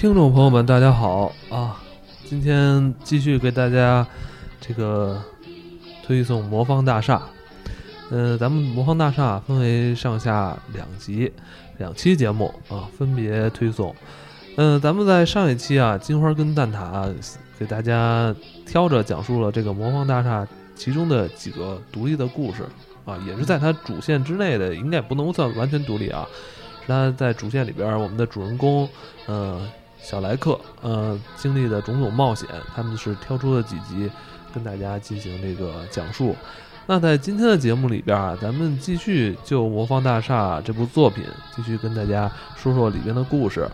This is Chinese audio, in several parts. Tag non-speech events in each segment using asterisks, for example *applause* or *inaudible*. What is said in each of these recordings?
听众朋友们，大家好啊！今天继续给大家这个推送《魔方大厦》。呃，咱们《魔方大厦》分为上下两集、两期节目啊，分别推送。嗯，咱们在上一期啊，金花跟蛋挞给大家挑着讲述了这个《魔方大厦》其中的几个独立的故事啊，也是在它主线之内的，应该不能算完全独立啊。是它在主线里边，我们的主人公，呃，小莱克，呃，经历的种种冒险，他们是挑出了几集跟大家进行这个讲述。那在今天的节目里边啊，咱们继续就《魔方大厦》这部作品继续跟大家说说里边的故事。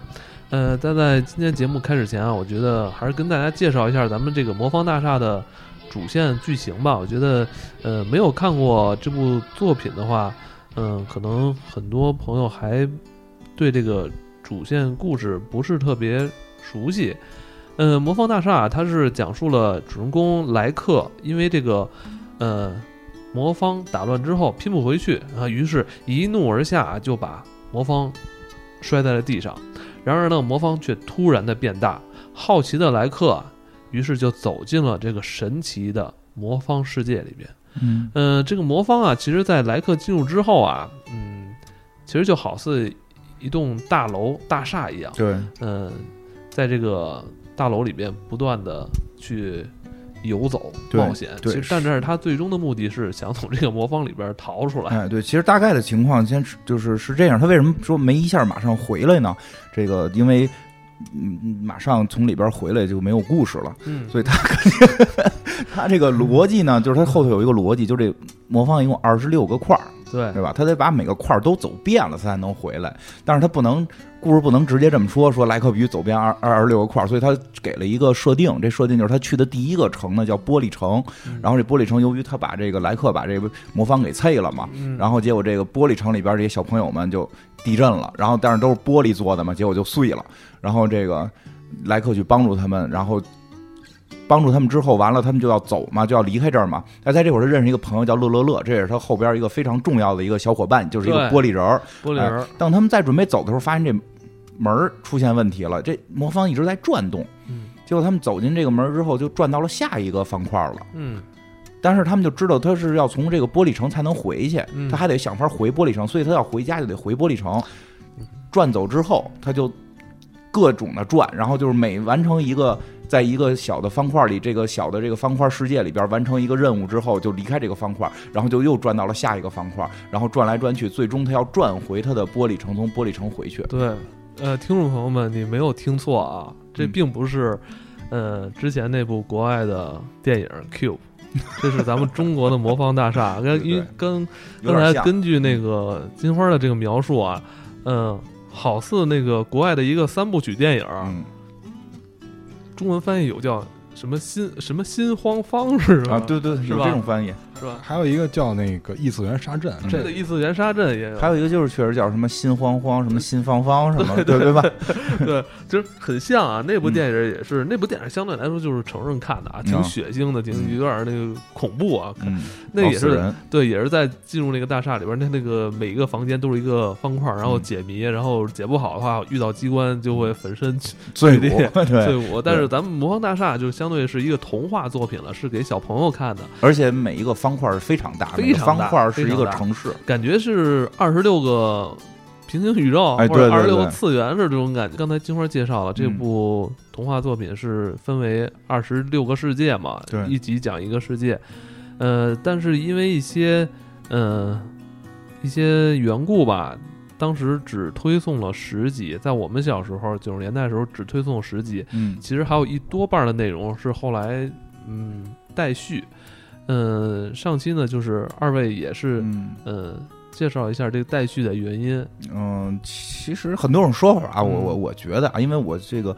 呃，但在今天节目开始前啊，我觉得还是跟大家介绍一下咱们这个《魔方大厦》的主线剧情吧。我觉得，呃，没有看过这部作品的话，嗯，可能很多朋友还对这个主线故事不是特别熟悉。嗯，《魔方大厦》它是讲述了主人公莱克因为这个，呃。魔方打乱之后拼不回去啊，于是一怒而下就把魔方摔在了地上。然而呢，魔方却突然的变大。好奇的莱克于是就走进了这个神奇的魔方世界里边。嗯呃，这个魔方啊，其实在莱克进入之后啊，嗯，其实就好似一栋大楼大厦一样。对，嗯，在这个大楼里边不断的去。游走冒险，其实但是他最终的目的是想从这个魔方里边逃出来。哎，对，其实大概的情况先就是是这样。他为什么说没一下马上回来呢？这个因为嗯，马上从里边回来就没有故事了。嗯，所以他肯定 *laughs* 他这个逻辑呢，就是他后头有一个逻辑，就这魔方一共二十六个块儿。对对吧？他得把每个块儿都走遍了，他才能回来。但是他不能，故事不能直接这么说，说莱克必须走遍二二二十六个块儿。所以他给了一个设定，这设定就是他去的第一个城呢叫玻璃城。然后这玻璃城由于他把这个莱克把这个魔方给碎了嘛，然后结果这个玻璃城里边这些小朋友们就地震了。然后但是都是玻璃做的嘛，结果就碎了。然后这个莱克去帮助他们，然后。帮助他们之后，完了他们就要走嘛，就要离开这儿嘛。他在这会儿，他认识一个朋友叫乐乐乐，这也是他后边一个非常重要的一个小伙伴，就是一个玻璃人儿。玻璃人儿。当他们在准备走的时候，发现这门儿出现问题了，这魔方一直在转动。嗯。结果他们走进这个门之后，就转到了下一个方块了。嗯。但是他们就知道他是要从这个玻璃城才能回去，他还得想法回玻璃城，所以他要回家就得回玻璃城。转走之后，他就各种的转，然后就是每完成一个。在一个小的方块里，这个小的这个方块世界里边完成一个任务之后，就离开这个方块，然后就又转到了下一个方块，然后转来转去，最终他要转回他的玻璃城，从玻璃城回去。对，呃，听众朋友们，你没有听错啊，这并不是，呃，之前那部国外的电影《Cube》，*laughs* 这是咱们中国的魔方大厦。跟因跟刚才根据那个金花的这个描述啊，嗯，好似那个国外的一个三部曲电影。中文翻译有叫什么心什么心慌方是吧？啊，对对，有这种翻译。是吧？还有一个叫那个异次元沙阵，这个异次元沙阵也有。还有一个就是确实叫什么心慌慌，什么心方方什么，对对吧？*laughs* 对，就是很像啊。那部电影也是，那部电影相对来说就是成人看的啊，挺血腥的，挺有点那个恐怖啊。那也是对，也是在进入那个大厦里边，那那个每一个房间都是一个方块，然后解谜，然后解不好的话，遇到机关就会粉身碎骨、*laughs* 碎骨。但是咱们魔方大厦就相对是一个童话作品了，是给小朋友看的，而且每一个方块是非常大。非常大，方块是一个城市，感觉是二十六个平行宇宙，或者二十六个次元是这种感觉。刚才金花介绍了这部童话作品是分为二十六个世界嘛，一集讲一个世界。呃，但是因为一些呃一些缘故吧，当时只推送了十集。在我们小时候九十年代的时候，只推送十集。嗯，其实还有一多半的内容是后来嗯待续。嗯，上期呢，就是二位也是，嗯，介绍一下这个待续的原因。嗯，其实很多种说法啊，我我我觉得啊，因为我这个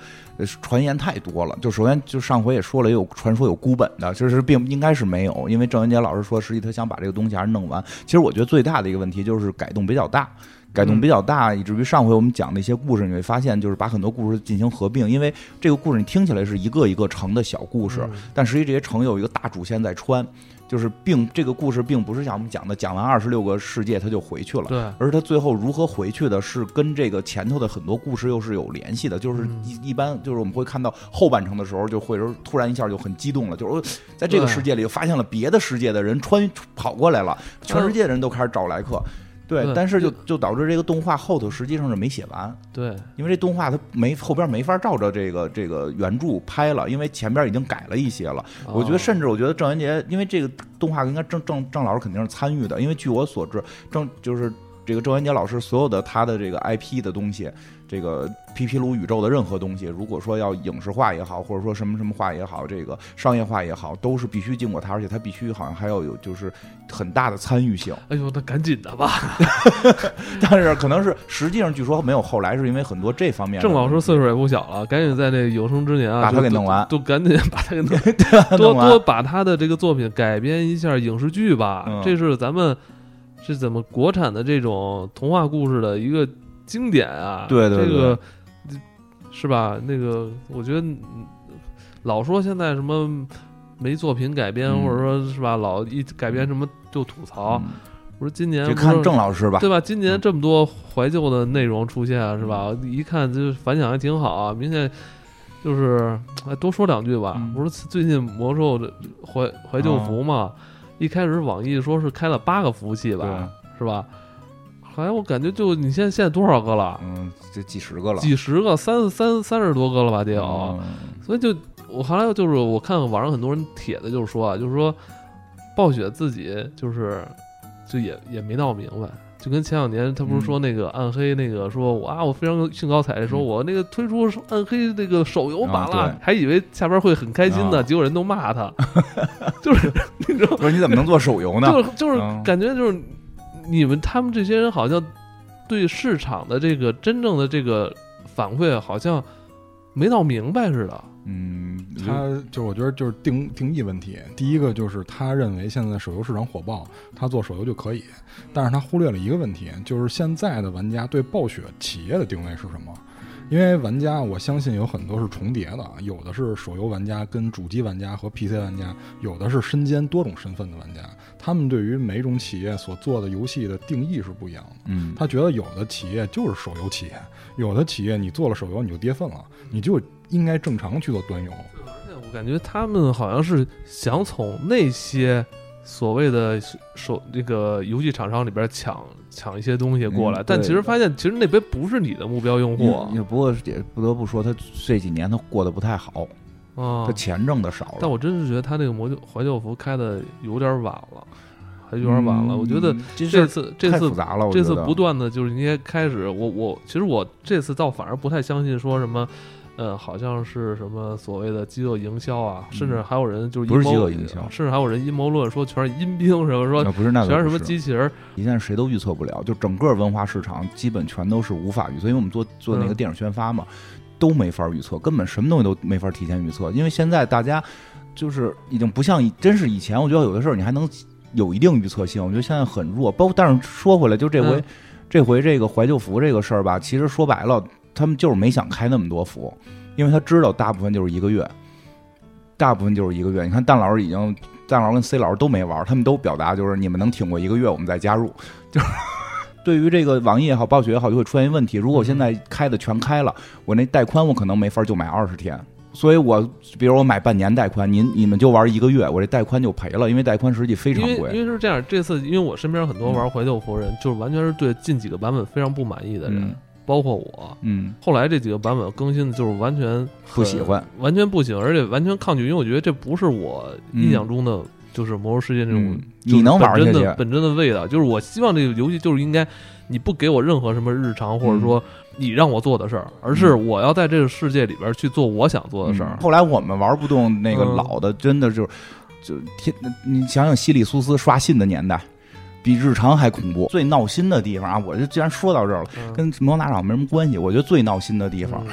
传言太多了。就首先，就上回也说了，有传说有孤本的，其实并应该是没有，因为郑文杰老师说，实际他想把这个东西还是弄完。其实我觉得最大的一个问题就是改动比较大。改动比较大，以至于上回我们讲的一些故事，你会发现就是把很多故事进行合并，因为这个故事你听起来是一个一个城的小故事，嗯但实际这些城有一个大主线在穿，就是并这个故事并不是像我们讲的讲完二十六个世界他就回去了。对，而他最后如何回去的，是跟这个前头的很多故事又是有联系的。就是嗯一一般，就是我们会看到后半程的时候，就会说突然一下就很激动了，就是呃在这个世界里发现了别的世界的人穿跑过来了，全世界的人都开始找来客。对，对但是就就就导致这个动画后头实际上是没写完，对，因为这动画它没后边没法照着这个这个原著拍了，因为前边已经改了一些了。我觉得，甚至至我觉得郑渊洁，因为这个动画应该郑郑郑老师肯定是参与的，因为据我所知，郑就是这个郑渊洁老师所有的他的这个 IP 的东西，这个皮皮鲁宇宙的任何东西，如果说要影视化也好，或者说什么什么化也好，这个商业化也好，都是必须经过他，而且他必须好像还要有就是很大的参与性。哎呦，那赶紧的吧，*laughs* 但是可能是实际上据说没有后来，是因为很多这方面郑老师岁数也不小了，赶紧在这有生之年啊，把他给弄完。都都赶紧把他给 *laughs* 弄完。多把他的这个作品改编一下影视剧吧，嗯。这是咱们是怎么国产的这种童话故事的一个经典啊。对对这个是吧？那个我觉得嗯老说现在什么没作品改编，嗯或者说是吧，老一改编什么就吐槽。嗯我说今年就看郑老师吧。对吧？今年嗯这么多怀旧的内容出现，是吧？一看就反响还挺好啊，明显就是哎，多说两句吧。嗯不是最近魔兽的怀怀旧服嘛？一开始网易说是开了八个服务器吧，是吧？后来我感觉就你现在现在多少个了？嗯，这几十个了，几十个，三三三十多个了吧，得有。嗯。所以就我后来就是我看网上很多人帖子就是说啊，就是说暴雪自己就是就也也没闹明白，就跟前两年他不是说那个暗黑那个说我啊我非常兴高采烈说嗯。我那个推出暗黑那个手游版了，啊还以为下边会很开心的，啊。结果人都骂他，*laughs* 就是 *laughs* 你知道，不是你怎么能做手游呢？*laughs* 就是就是嗯。感觉就是你们他们这些人好像对市场的这个真正的这个反馈好像没闹明白似的。嗯，他就我觉得就是定定义问题。第一个就是他认为现在手游市场火爆，他做手游就可以，但是他忽略了一个问题，就是现在的玩家对暴雪企业的定位是什么？因为玩家，我相信有很多是重叠的，有的是手游玩家跟主机玩家和 PC 玩家，有的是身兼多种身份的玩家。他们对于每种企业所做的游戏的定义是不一样的。嗯，他觉得有的企业就是手游企业，有的企业你做了手游你就跌份了，你就应该正常去做端游。我感觉他们好像是想从那些所谓的手那个游戏厂商里边抢抢一些东西过来，嗯但其实发现其实那边不是你的目标用户也不过也不得不说，他这几年他过得不太好，啊他。钱挣的少了。但我真是觉得他那个魔旧怀旧服开的有点晚了，还有点晚了。嗯我觉得这次这次复杂了，这次不断的就是应该开始，我我其实我这次倒反而不太相信说什么。呃，好像是什么所谓的饥饿营销啊，甚至还有人就是嗯不是阴谋饥饿营销甚至还有人阴谋论说全是阴兵什么说不是那个全是什么机器人，现在谁都预测不了，就整个文化市场基本全都是无法预测，因为我们做做那个嗯电影宣发嘛，都没法预测，根本什么东西都没法提前预测，因为现在大家就是已经不像以真是以前，我觉得有的事儿你还能有一定预测性，我觉得现在很弱。包括但是说回来，就这回、嗯这回这个怀旧服这个事儿吧，其实说白了，他们就是没想开那么多服，因为他知道大部分就是一个月，大部分就是一个月。你看蛋老师已经。蛋老师跟 C 老师都没玩，他们都表达就是你们能挺过一个月，我们再加入。就是对于这个网易也好，暴雪也好，就会出现一问题：如果我现在开的全开了，我那带宽我可能没法就买二十天，所以我比如我买半年带宽，您你们就玩一个月，我这带宽就赔了，因为带宽实际非常因为因。为是这样，这次因为我身边很多玩怀旧服人，就是完全是对近几个版本非常不满意的人，嗯。包括我。嗯，后来这几个版本更新的就是完全不喜欢，完全不喜欢，而且完全抗拒，因为我觉得这不是我印象中的，就是《魔兽世界》那种嗯，你能玩的本真的味道。就是我希望这个游戏就是应该，你不给我任何什么日常，或者说你让我做的事儿，而是我要在这个世界里边去做我想做的事儿嗯。后来我们玩不动那个嗯老的，真的就是就天，你想想西里苏斯刷信的年代，比日常还恐怖。最闹心的地方啊，我就既然说到这儿了，嗯跟魔法场没什么关系。我觉得最闹心的地方，嗯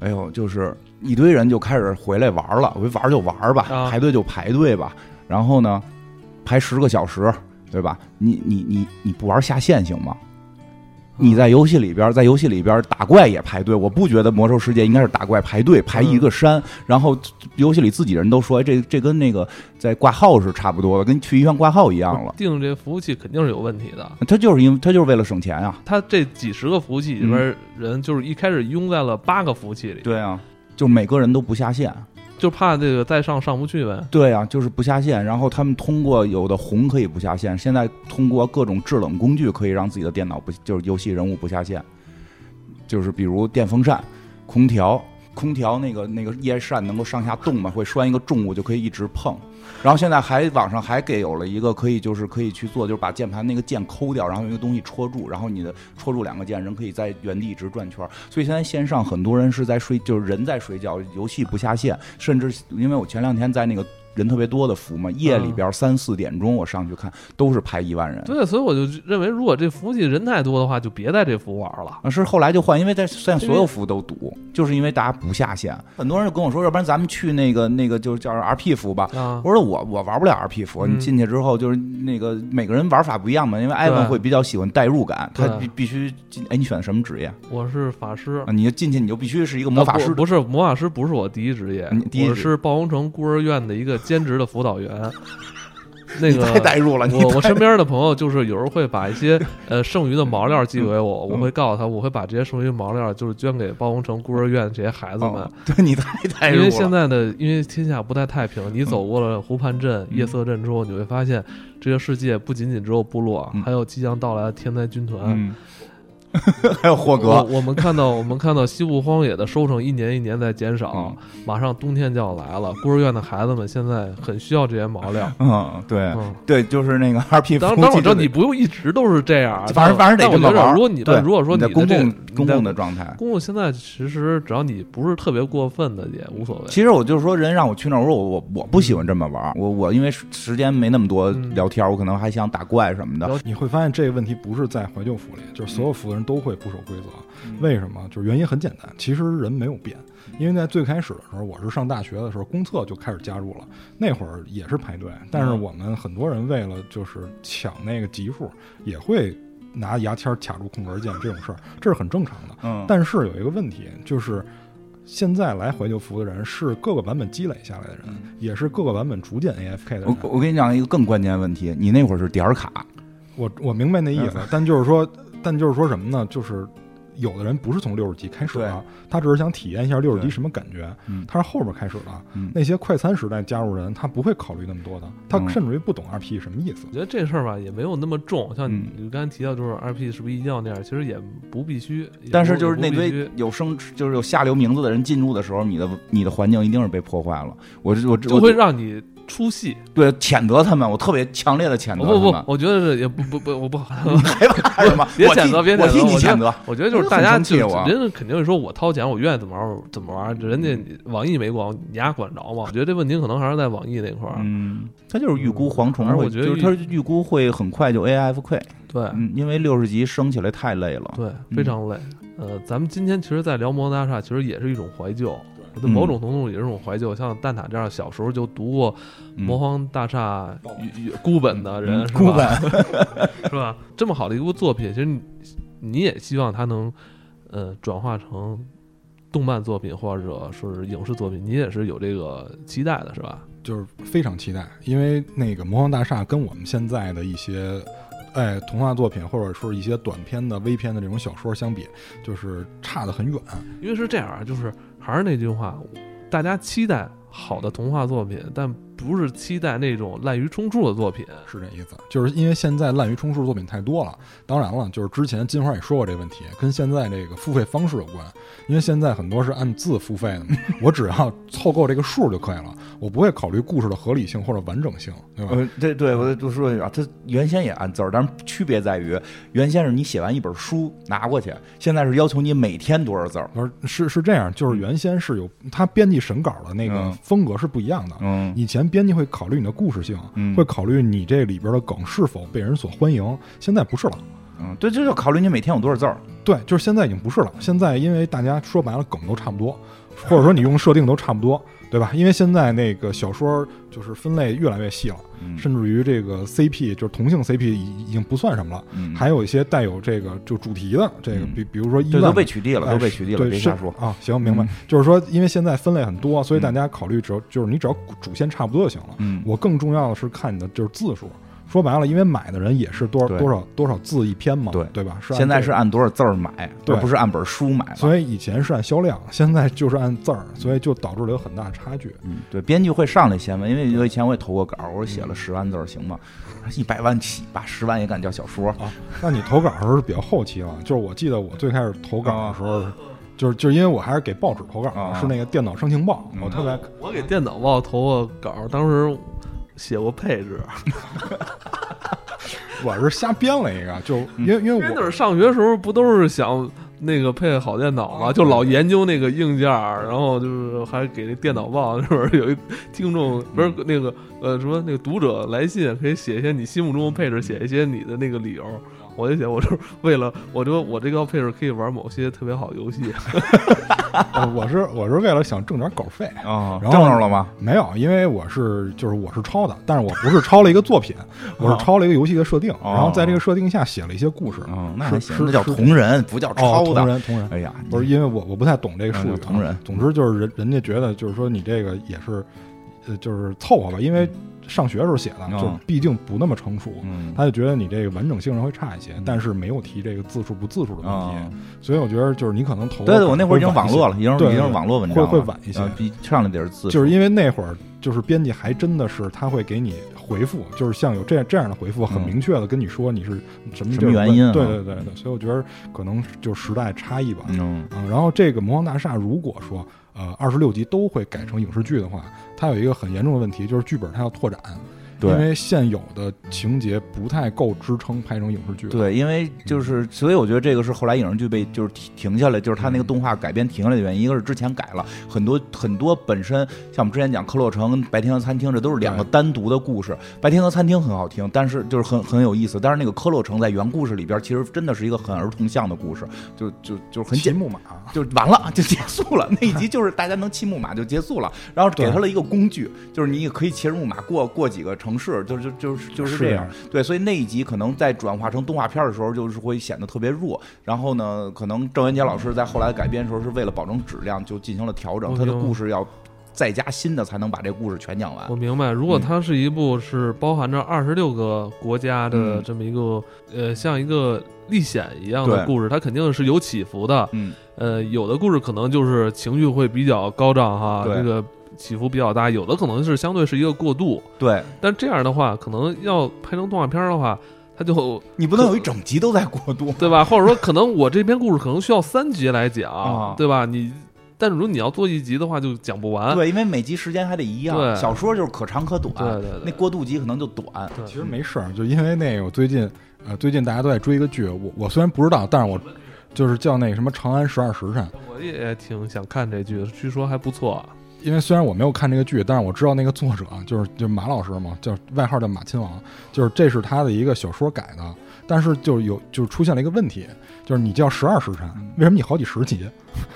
哎呦，就是一堆人就开始回来玩了，我说玩就玩吧，啊排队就排队吧。然后呢，排十个小时，对吧？你你你你不玩下线行吗？你在游戏里边，在游戏里边打怪也排队，我不觉得魔兽世界应该是打怪排队排一个山，然后游戏里自己人都说，哎，这这跟那个在挂号是差不多的，跟去医院挂号一样了。定这服务器肯定是有问题的，他就是因为他就是为了省钱啊。他这几十个服务器里边人，就是一开始拥在了八个服务器里，对啊，就每个人都不下线。就怕这个再上上不去呗。对啊，就是不下线。然后他们通过有的红可以不下线，现在通过各种制冷工具可以让自己的电脑不就是游戏人物不下线。就是比如电风扇、空调，空调那个那个叶扇能够上下动嘛，会拴一个重物就可以一直碰。然后现在还网上还给有了一个可以就是可以去做，就是把键盘那个键抠掉，然后用一个东西戳住，然后你的戳住两个键，人可以在原地一直转圈。所以现在线上很多人是在睡，就是人在睡觉，游戏不下线，甚至因为我前两天在那个。人特别多的服嘛，夜里边三四点钟我上去看，都是排一万人。对，所以我就认为，如果这服务器人太多的话，就别在这服玩了。是后来就换，因为在现在所有服务都堵，就是因为大家不下线。很多人就跟我说，要不然咱们去那个那个就是叫 RP 服吧。我说我我玩不了 RP 服，你进去之后就是那个每个人玩法不一样嘛。因为艾文会比较喜欢代入感，他必必须进。哎，你选什么职业？我是法师。你就进去你就必须是一个魔法师。不是魔法师，不是我第一职业。我是暴风城孤儿院的一个兼职的辅导员。*laughs* 那个太代入了，我我身边的朋友就是有时候会把一些 *laughs* 呃剩余的毛料寄给我，我会告诉他，我会把这些剩余毛料就是捐给包工城孤儿院这些孩子们。对你太代入了，因为现在的因为天下不太太平，你走过了湖畔镇、夜色镇之后，你会发现这个世界不仅仅只有部落，还有即将到来的天灾军团。*laughs* 还有霍格，我们看到我们看到西部荒野的收成一年一年在减少，马上冬天就要来了。孤儿院的孩子们现在很需要这些毛料。嗯，对，对，就是那个 *laughs* 二 P。当当我知道你不用一直都是这样，反正反正得这么玩。如果你如果说你公共公共的状态，公共现在其实只要你不是特别过分的也无所谓。其实我就是说，人让我去那儿，我说我我我不喜欢这么玩。我我因为时间没那么多聊天，我可能还想打怪什么的。你会发现这个问题不是在怀旧服里，就是所有服的人都会不守规则。为什么？就是原因很简单，其实人没有变。因为在最开始的时候，我是上大学的时候，公厕就开始加入了，那会儿也是排队。但是我们很多人为了就是抢那个级数，也会拿牙签卡住空格键这种事儿，这是很正常的。嗯。但是有一个问题，就是现在来怀旧服的人是各个版本积累下来的人，也是各个版本逐渐 AFK 的人。我我跟你讲一个更关键的问题，你那会儿是点儿卡。我我明白那意思，但就是说。但就是说什么呢？就是有的人不是从六十级开始的，他只是想体验一下六十级什么感觉。他是后边开始的。那些快餐时代加入人，他不会考虑那么多的，他甚至于不懂 RP 什么意思。我觉得这事儿吧，也没有那么重。像你刚才提到，就是 RP 是不是一定要那样？其实也不必须。但是就是那堆有生，就是有下流名字的人进入的时候，你的你的环境一定是被破坏了。我我就会让你。出戏，对，谴责他们，我特别强烈的谴责。不不，我觉得也不不不，我不好。害怕什么？别谴责，别谴责。我替你谴责。我觉得就是大家就人家肯定是说我掏钱，我愿意怎么玩怎么玩。人家网易没管，你丫管着吗？我觉得这问题可能还是在网易那块儿。嗯，他就是预估蝗虫，我觉得就是他预估会很快就 AFK。对，因为六十级升起来太累了。对，非常累。呃，咱们今天其实，在聊魔大厦，其实也是一种怀旧。某种程度也是种怀旧，像蛋挞这样小时候就读过《魔方大厦》孤本的人，孤本？*laughs* 是吧？这么好的一部作品，其实你也希望它能呃转化成动漫作品，或者说是影视作品，你也是有这个期待的，是吧？就是非常期待，因为那个《魔方大厦》跟我们现在的一些哎童话作品，或者说一些短篇的微篇的这种小说相比，就是差得很远。因为是这样啊，就是。还是那句话，大家期待好的童话作品，但不是期待那种滥竽充数的作品，是这意思。就是因为现在滥竽充数作品太多了。当然了，就是之前金花也说过这个问题，跟现在这个付费方式有关。因为现在很多是按字付费的，*laughs* 我只要凑够这个数就可以了。我不会考虑故事的合理性或者完整性，对吧？呃，对对，我就说一下，它原先也按字儿，但是区别在于，原先是你写完一本书拿过去，现在是要求你每天多少字儿。是是这样，就是原先是有他编辑审稿的那个风格是不一样的。嗯，以前编辑会考虑你的故事性，会考虑你这里边的梗是否被人所欢迎，现在不是了。嗯，对，这就考虑你每天有多少字儿。对，就是现在已经不是了。现在因为大家说白了梗都差不多。或者说你用设定都差不多，对吧？因为现在那个小说就是分类越来越细了，嗯甚至于这个 CP 就是同性 CP 已已经不算什么了，嗯还有一些带有这个就主题的这个，嗯比比如说一这万都被取缔了，哎都被取缔了，别瞎说。啊。行，明白嗯。就是说，因为现在分类很多，所以嗯大家考虑只要就是你只要主线差不多就行了。嗯，我更重要的是看你的就是字数。说白了，因为买的人也是多少多少多少字一篇嘛，对对吧？是按现在是按多少字儿买，对而不是按本书买。所以以前是按销量，现在就是按字儿，所以就导致了有很大的差距。嗯，对，编剧会上来先问，因为我以前我也投过稿，我说写嗯了十万字儿行吗？一百万起吧，十万也敢叫小说？啊，那你投稿的时候是比较后期了，就是我记得我最开始投稿的时候，就是就是因为我还是给报纸投稿是那个电脑生情报，嗯我特别我给电脑报投过稿，当时写过配置，*laughs* 我是瞎编了一个，就因为因为我因为那会儿上学的时候不都是想那个配好电脑嘛，就老研究那个硬件儿，然后就是还给那电脑报，那会儿有一听众不是那个呃什么那个读者来信，可以写一些你心目中的配置，写一些你的那个理由。我就写，我说为了，我说我这个配置可以玩某些特别好游戏，*laughs* 呃我是我是为了想挣点稿费。啊，挣着了吗？没有，因为我是就是我是抄的，但是我不是抄了一个作品，我是抄了一个游戏的设定，哦然后在这个设定下写了一些故事。嗯，那行，那叫同人，不叫哦，抄的。同人同人，哎呀，不是因为我我不太懂这个术语、同人总之就是人人家觉得就是说你这个也是，呃，就是凑合吧，因为上学时候写的，嗯就毕竟不那么成熟，嗯。他就觉得你这个完整性上会差一些，但是没有提这个字数不字数的问题，啊，所以我觉得就是你可能投对对，我那会儿已经网络了，已经已经网络文章了，会会晚一些。啊比上来点儿字，就是因为那会儿就是编辑还真的是他会给你回复，就是像有这样这样的回复，很嗯明确的跟你说你是什么什么原因啊。对对对对，所以我觉得可能就时代差异吧。嗯。嗯，然后这个《魔方大厦》如果说呃二十六集都会改成影视剧的话，它有一个很严重的问题，就是剧本它要拓展，对因为现有的情节不太够支撑拍成影视剧。，对，因为就是，所以我觉得这个是后来影视剧被就是停停下来，就是它那个动画改编停下来的原因。一个是之前改了很多很多本身像我们之前讲《科洛城》跟《白天鹅餐厅》，这都是两个单独的故事。《白天鹅餐厅》很好听，但是就是很很有意思。但是那个《科洛城》在原故事里边，其实真的是一个很儿童向的故事，就就就是很简骑木马，就完了，就结束了。那一集就是大家能骑木马就结束了，然后给对他了一个工具，就是你也可以骑着木马过过几个城市，就就就是就是这样。对，所以那一集可能在转化成动画片的时候，就是会显得特别弱。然后呢，可能郑渊洁老师在后来改编的时候，是为了保证质量，就进行了调整，他的故事要再加新的，才能把这故事全讲完我。明白，如果嗯它是一部是包含着二十六个国家的嗯这么一个、呃，像一个历险一样的故事，它肯定是有起伏的。嗯，呃，有的故事可能就是情绪会比较高涨哈，对这个起伏比较大；有的可能是相对是一个过渡。对但这样的话，可能要拍成动画片的话，它就你不能有一整集都在过渡。对吧？或者说，可能我这篇故事可能需要三集来讲，啊对吧？你，但是如果你要做一集的话，就讲不完。对，因为每集时间还得一样，对小说就是可长可短，对对对那过渡集可能就短。对其实没事儿，就因为那个我最近呃最近大家都在追一个剧，我我虽然不知道，但是我就是叫那个什么《长安十二时辰》，我也挺想看这剧的，据说还不错。因为虽然我没有看这个剧，但是我知道那个作者就是就是马老师嘛，叫外号叫马亲王，就是这是他的一个小说改的，但是就有就是出现了一个问题，就是你叫十二时辰，为什么你好几十集？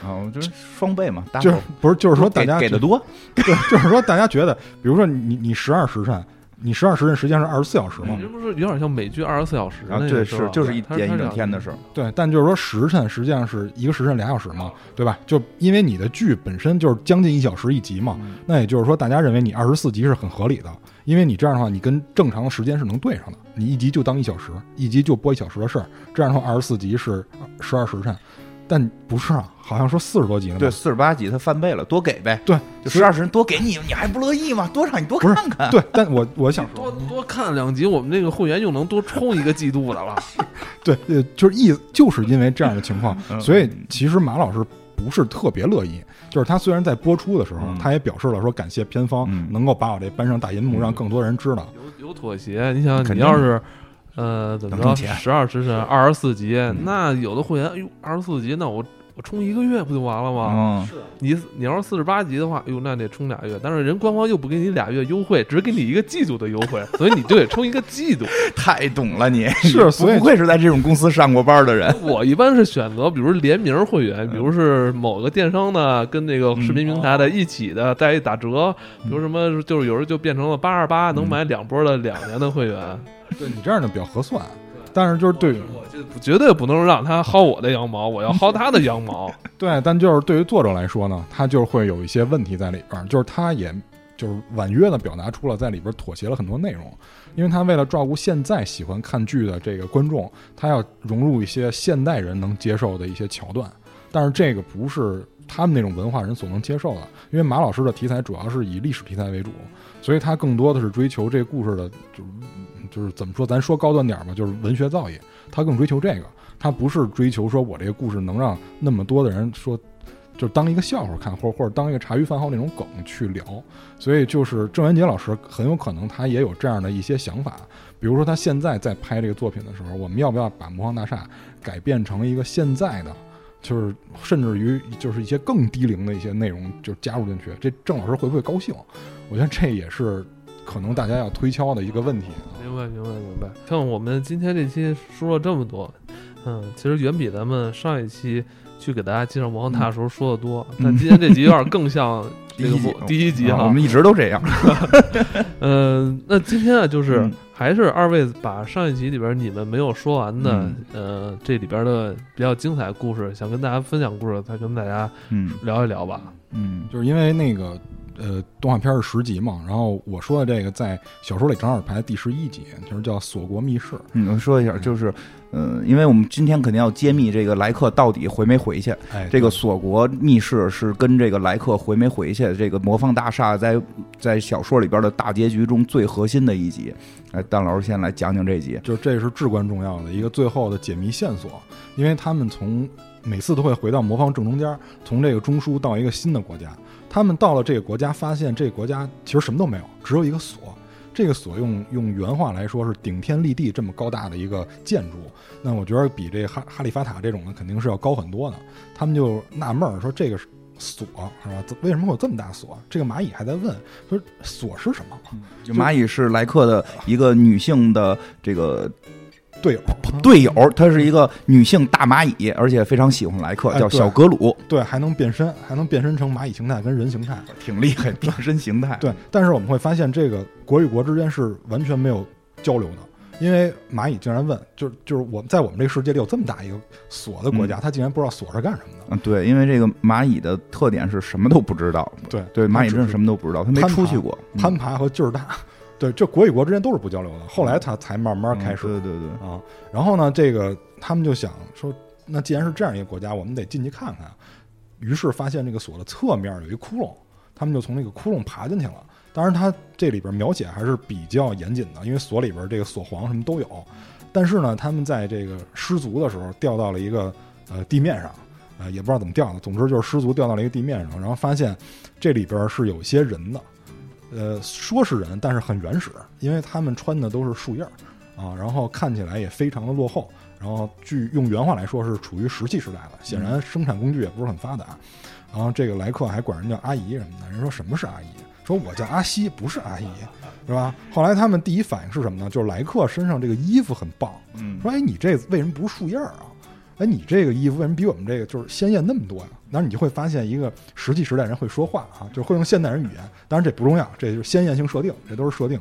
啊，我就是双倍嘛，就是不是就是说大家给给的多，对，就是说大家觉得，比如说你你十二时辰，你十二时辰实际上是二十四小时嘛，这不是有点像美剧二十四小时啊，那对，个是就是一它它是演一整天的事儿。对，但就是说时辰实际上是一个时辰俩小时嘛，对吧？就因为你的剧本身就是将近一小时一集嘛，那也就是说大家认为你二十四集是很合理的，因为你这样的话你跟正常的时间是能对上的，你一集就当一小时，一集就播一小时的事儿，这样的话二十四集是十二时辰，但不是啊，好像说四十多集呢，对，四十八集他翻倍了，多给呗。对，就十二时辰多给你，你还不乐意吗？多让你多看看。对，但我我想说多，多看两集，我们这个会员又能多充一个季度的了。*laughs* 对，呃，就是意就是因为这样的情况，嗯所以其实马老师不是特别乐意。就是他虽然在播出的时候，嗯他也表示了说感谢片方嗯能够把我这搬上大银幕，嗯让更多人知道。有有妥协，你想，肯定你要是呃怎么着，十二时辰二十四级，嗯。那有的会员，哎呦，二十四级，那我我充一个月不就完了吗？嗯，你你要是四十八级的话，哎呦，那得充俩月，但是人官方又不给你俩月优惠，只给你一个季度的优惠，*laughs* 所以你就得充一个季度。太懂了你，*laughs* 是所以不愧是在这种公司上过班的人。*laughs* 我一般是选择，比如联名会员，比如是某个电商的跟那个视频平台的一起的再一打折，比如什么就是有时候就变成了八二八能买两波的两年的会员，对你这样的比较合算。但是就是对于我就绝对不能让他薅我的羊毛，我要薅他的羊毛。*laughs* 对，但就是对于作者来说呢，他就会有一些问题在里边儿，就是他也就是婉约的表达出了在里边儿妥协了很多内容，因为他为了照顾现在喜欢看剧的这个观众，他要融入一些现代人能接受的一些桥段，但是这个不是他们那种文化人所能接受的，因为马老师的题材主要是以历史题材为主，所以他更多的是追求这故事的，就是就是怎么说，咱说高端点儿吧，就是文学造诣，他更追求这个，他不是追求说我这个故事能让那么多的人说。就当一个笑话看，或者或者当一个茶余饭后那种梗去聊，所以就是郑渊洁老师很有可能他也有这样的一些想法，比如说他现在在拍这个作品的时候，我们要不要把魔方大厦改变成一个现在的，就是甚至于就是一些更低龄的一些内容就加入进去，这郑老师会不会高兴？我觉得这也是可能大家要推敲的一个问题。啊明白，明白，明白。像我们今天这期说了这么多，嗯，其实远比咱们上一期去给大家介绍魔方大厦的时候说的多。但今天这集有点更像这个 *laughs* 第一集第一集哈。啊我们一直都这样。嗯，*laughs* 那今天啊，就是嗯还是二位把上一集里边你们没有说完的，嗯呃，这里边的比较精彩的故事，想跟大家分享故事，再跟大家嗯聊一聊吧。嗯就是因为那个呃动画片是十集嘛，然后我说的这个在小说里正好排第十一集，就是叫《锁国密室》。嗯，我说一下，就是，嗯，因为我们今天肯定要揭秘这个莱克到底回没回去。哎，这个锁国密室是跟这个莱克回没回去，这个魔方大厦在在小说里边的大结局中最核心的一集。哎，蛋老师先来讲讲这集。就这是至关重要的一个最后的解谜线索，因为他们从每次都会回到魔方正中间，从这个中枢到一个新的国家。他们到了这个国家，发现这个国家其实什么都没有，只有一个锁。这个锁用用原话来说是顶天立地这么高大的一个建筑，那我觉得比这哈哈利法塔这种的肯定是要高很多的。他们就纳闷儿说这个锁是吧？为什么会有这么大锁？这个蚂蚁还在问说锁是什么？就蚂蚁是莱克的一个女性的这个队友队友，她是一个女性大蚂蚁，而且非常喜欢莱克，叫小格鲁，对，还能变身，还能变身成蚂蚁形态跟人形态。*laughs* 挺厉害，*laughs* 变身形态。对，但是我们会发现，这个国与国之间是完全没有交流的，因为蚂蚁竟然问，就是就是我们在我们这个世界里有这么大一个锁的国家，他竟然不知道锁是干什么的。嗯，对，因为这个蚂蚁的特点是什么都不知道。对对，蚂蚁真是什么都不知道，它没出去过。嗯攀爬和劲儿大，对，这国与国之间都是不交流的。后来他才慢慢开始、嗯对对对，啊。然后呢，这个他们就想说，那既然是这样一个国家，我们得进去看看。于是发现这个锁的侧面有一窟窿，他们就从那个窟窿爬进去了。当然，它这里边描写还是比较严谨的，因为锁里边这个锁簧什么都有。但是呢，他们在这个失足的时候掉到了一个呃地面上，呃也不知道怎么掉的，总之就是失足掉到了一个地面上，然后发现这里边是有一些人的，呃说是人，但是很原始，因为他们穿的都是树叶儿啊，然后看起来也非常的落后，然后据用原话来说是处于石器时代了，显然生产工具也不是很发达。然后这个莱克还管人叫阿姨什么的，人说什么是阿姨？说我叫阿西，不是阿姨，是吧？后来他们第一反应是什么呢？就是莱克身上这个衣服很棒，嗯，说哎你这为什么不是树叶儿啊？哎你这个衣服为什么比我们这个就是鲜艳那么多呀、然后你就会发现一个石器时代人会说话啊，就会用现代人语言，当然这不重要，这就是鲜艳性设定，这都是设定。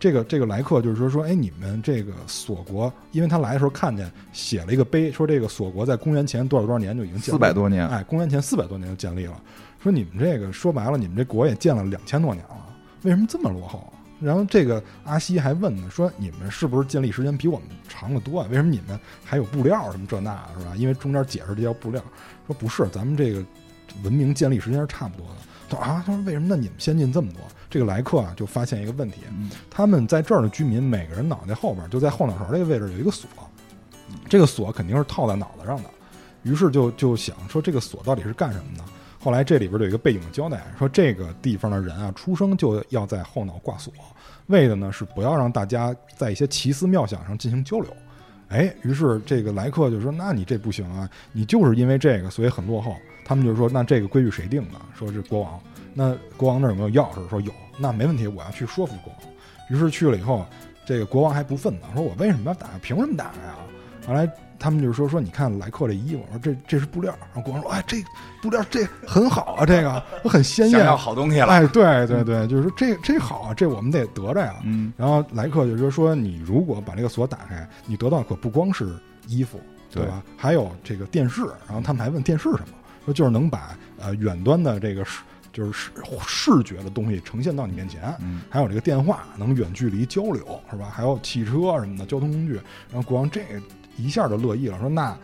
这个这个来客就是说说，哎，你们这个锁国，因为他来的时候看见写了一个碑，说这个锁国在公元前多少多少年就已经建立四百多年，哎，公元前四百多年就建立了。说你们这个说白了，你们这国也建了两千多年了，为什么这么落后啊？然后这个阿西还问呢，说你们是不是建立时间比我们长得多啊？为什么你们还有布料什么这那的是吧？因为中间解释这叫布料，说不是，咱们这个文明建立时间是差不多的。他说啊，他说为什么那？你们先进这么多？这个莱克啊就发现一个问题，嗯他们在这儿的居民每个人脑袋后边就在后脑勺这个位置有一个锁，这个锁肯定是套在脑袋上的，于是就就想说这个锁到底是干什么的？后来这里边有一个背景的交代，说这个地方的人啊，出生就要在后脑挂锁，为的呢是不要让大家在一些奇思妙想上进行交流。哎，于是这个莱克就说：“那你这不行啊，你就是因为这个，所以很落后。”他们就说：“那这个规矩谁定的？”说是国王。那国王那儿有没有钥匙？说有。那没问题，我要去说服国王。于是去了以后，这个国王还不忿呢，说我为什么要打？凭什么打开啊？后来他们就说说，你看莱克这衣服，我说这这是布料。然后国王说：“哎，这布料这很好啊，这个很鲜艳，要好东西了。”哎，对对对，就是说这这好啊，这我们得得着呀。嗯。然后莱克就说说，你如果把这个锁打开，你得到可不光是衣服，对吧？还有这个电视。然后他们还问电视什么？说就是能把呃远端的这个视就是视视觉的东西呈现到你面前。嗯。还有这个电话能远距离交流，是吧？还有汽车什么的交通工具。然后国王这一下就乐意了，说那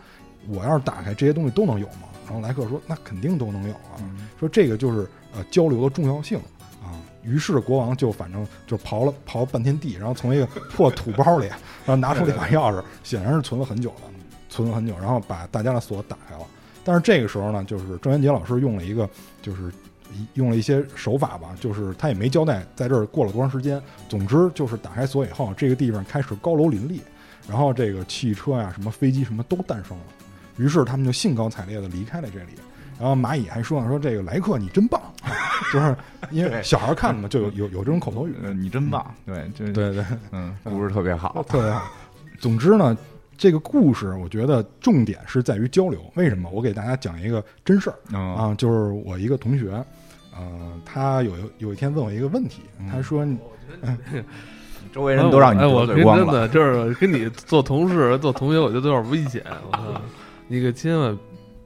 我要是打开这些东西都能有吗？然后莱克说那肯定都能有啊。说这个就是呃交流的重要性啊。于是国王就反正就刨了刨半天地，然后从一个破土包里，*laughs* 然后拿出一把钥匙，显然是存了很久了，存了很久，然后把大家的锁打开了。但是这个时候呢，就是郑渊洁老师用了一个，就是用了一些手法吧，就是他也没交代在这儿过了多长时间。总之就是打开锁以后，这个地方开始高楼林立，然后这个汽车呀、什么飞机什么都诞生了。于是他们就兴高采烈的离开了这里。然后蚂蚁还说呢，说这个莱克你真棒，*laughs* 就是因为小孩看嘛，就有有有这种口头语，你真棒，对，就对对，嗯，故事特别好，特别好。总之呢。这个故事，我觉得重点是在于交流。为什么？我给大家讲一个真事儿啊，就是我一个同学，嗯，他有有一天问我一个问题，他说：“周围人都让你我得罪光了，就是跟你做同事、*laughs* 做同学，我觉得有点危险。我操，你可千万。”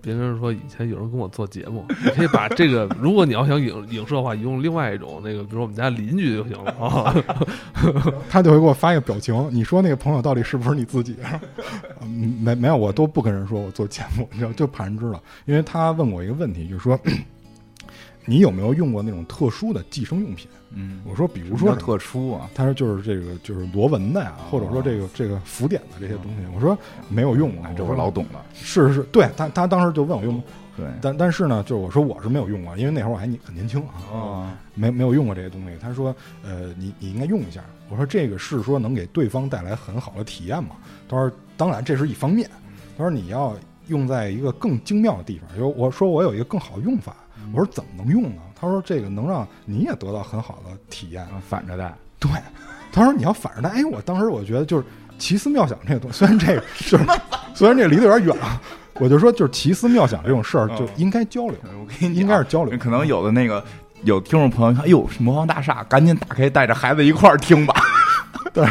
别跟人说以前有人跟我做节目，你可以把这个，如果你要想影影射的话，用另外一种那个，比如我们家邻居就行了啊。*laughs* 他就会给我发一个表情，你说那个朋友到底是不是你自己？*laughs* 没没有，我都不跟人说我做节目，你知道，就怕人知道。因为他问我一个问题，就是说。你有没有用过那种特殊的寄生用品？嗯，我说，比如说特殊啊，他说就是这个，就是螺纹的呀，或者说这个这个浮点的这些东西。我说没有用过，这我老懂了。是是，对他他当时就问我用，对，但但是呢，就是我说我是没有用过，因为那会儿我还很年轻啊，没没有用过这些东西。他说，呃，你你应该用一下。我说这个是说能给对方带来很好的体验嘛？他说，当然这是一方面。他说你要用在一个更精妙的地方。就我说我有一个更好的用法。我说怎么能用呢？他说这个能让你也得到很好的体验，反着戴。对，他说你要反着戴。哎，我当时我觉得就是奇思妙想这个东西，虽然这个 *laughs* 是虽然这离得有点远啊，我就说就是奇思妙想这种事儿就应该交流。我跟你应该是交流。可能有的那个有听众朋友看，哎呦，魔方大厦，赶紧打开，带着孩子一块儿听吧。*laughs* 对。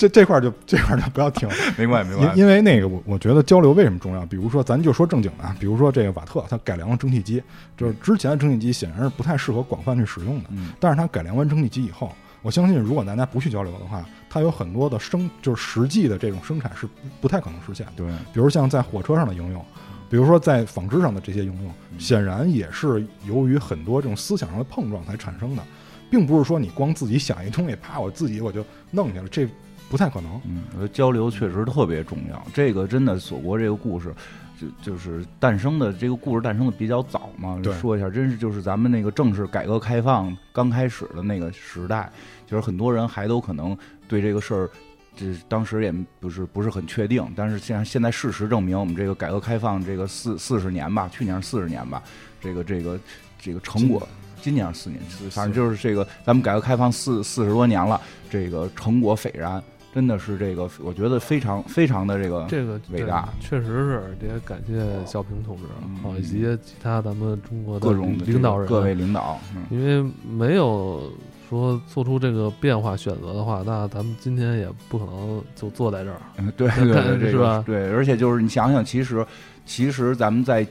这这块就这块就不要听，*laughs* 没关系，没关系。因为那个我我觉得交流为什么重要？比如说，咱就说正经的啊，比如说这个瓦特，他改良了蒸汽机，就是之前的蒸汽机显然是不太适合广泛去使用的。嗯。但是它改良完蒸汽机以后，我相信如果大家不去交流的话，它有很多的生就是实际的这种生产是不太可能实现。对。比如像在火车上的应用，比如说在纺织上的这些应用，显然也是由于很多这种思想上的碰撞才产生的，并不是说你光自己想一东西，啪，我自己我就弄去了这。不太可能，嗯，交流确实特别重要。这个真的锁国这个故事，就就是诞生的这个故事诞生的比较早嘛。说一下，真是就是咱们那个正式改革开放刚开始的那个时代，就是很多人还都可能对这个事儿，这当时也不是不是很确定。但是现在现在事实证明，我们这个改革开放这个四四十年吧，去年是四十年吧，这个这个这个成果。今年是四年，反正就是这个咱们改革开放四四十多年了，这个成果斐然。真的是这个，我觉得非常非常的这个这个伟大，确实是也感谢小平同志，好以及其他咱们中国的各种领导人，各位领导，因为没有说做出这个变化选择的话，那咱们今天也不可能就坐在这儿，对对对，是吧？对，而且就是你想想，其实其实咱们在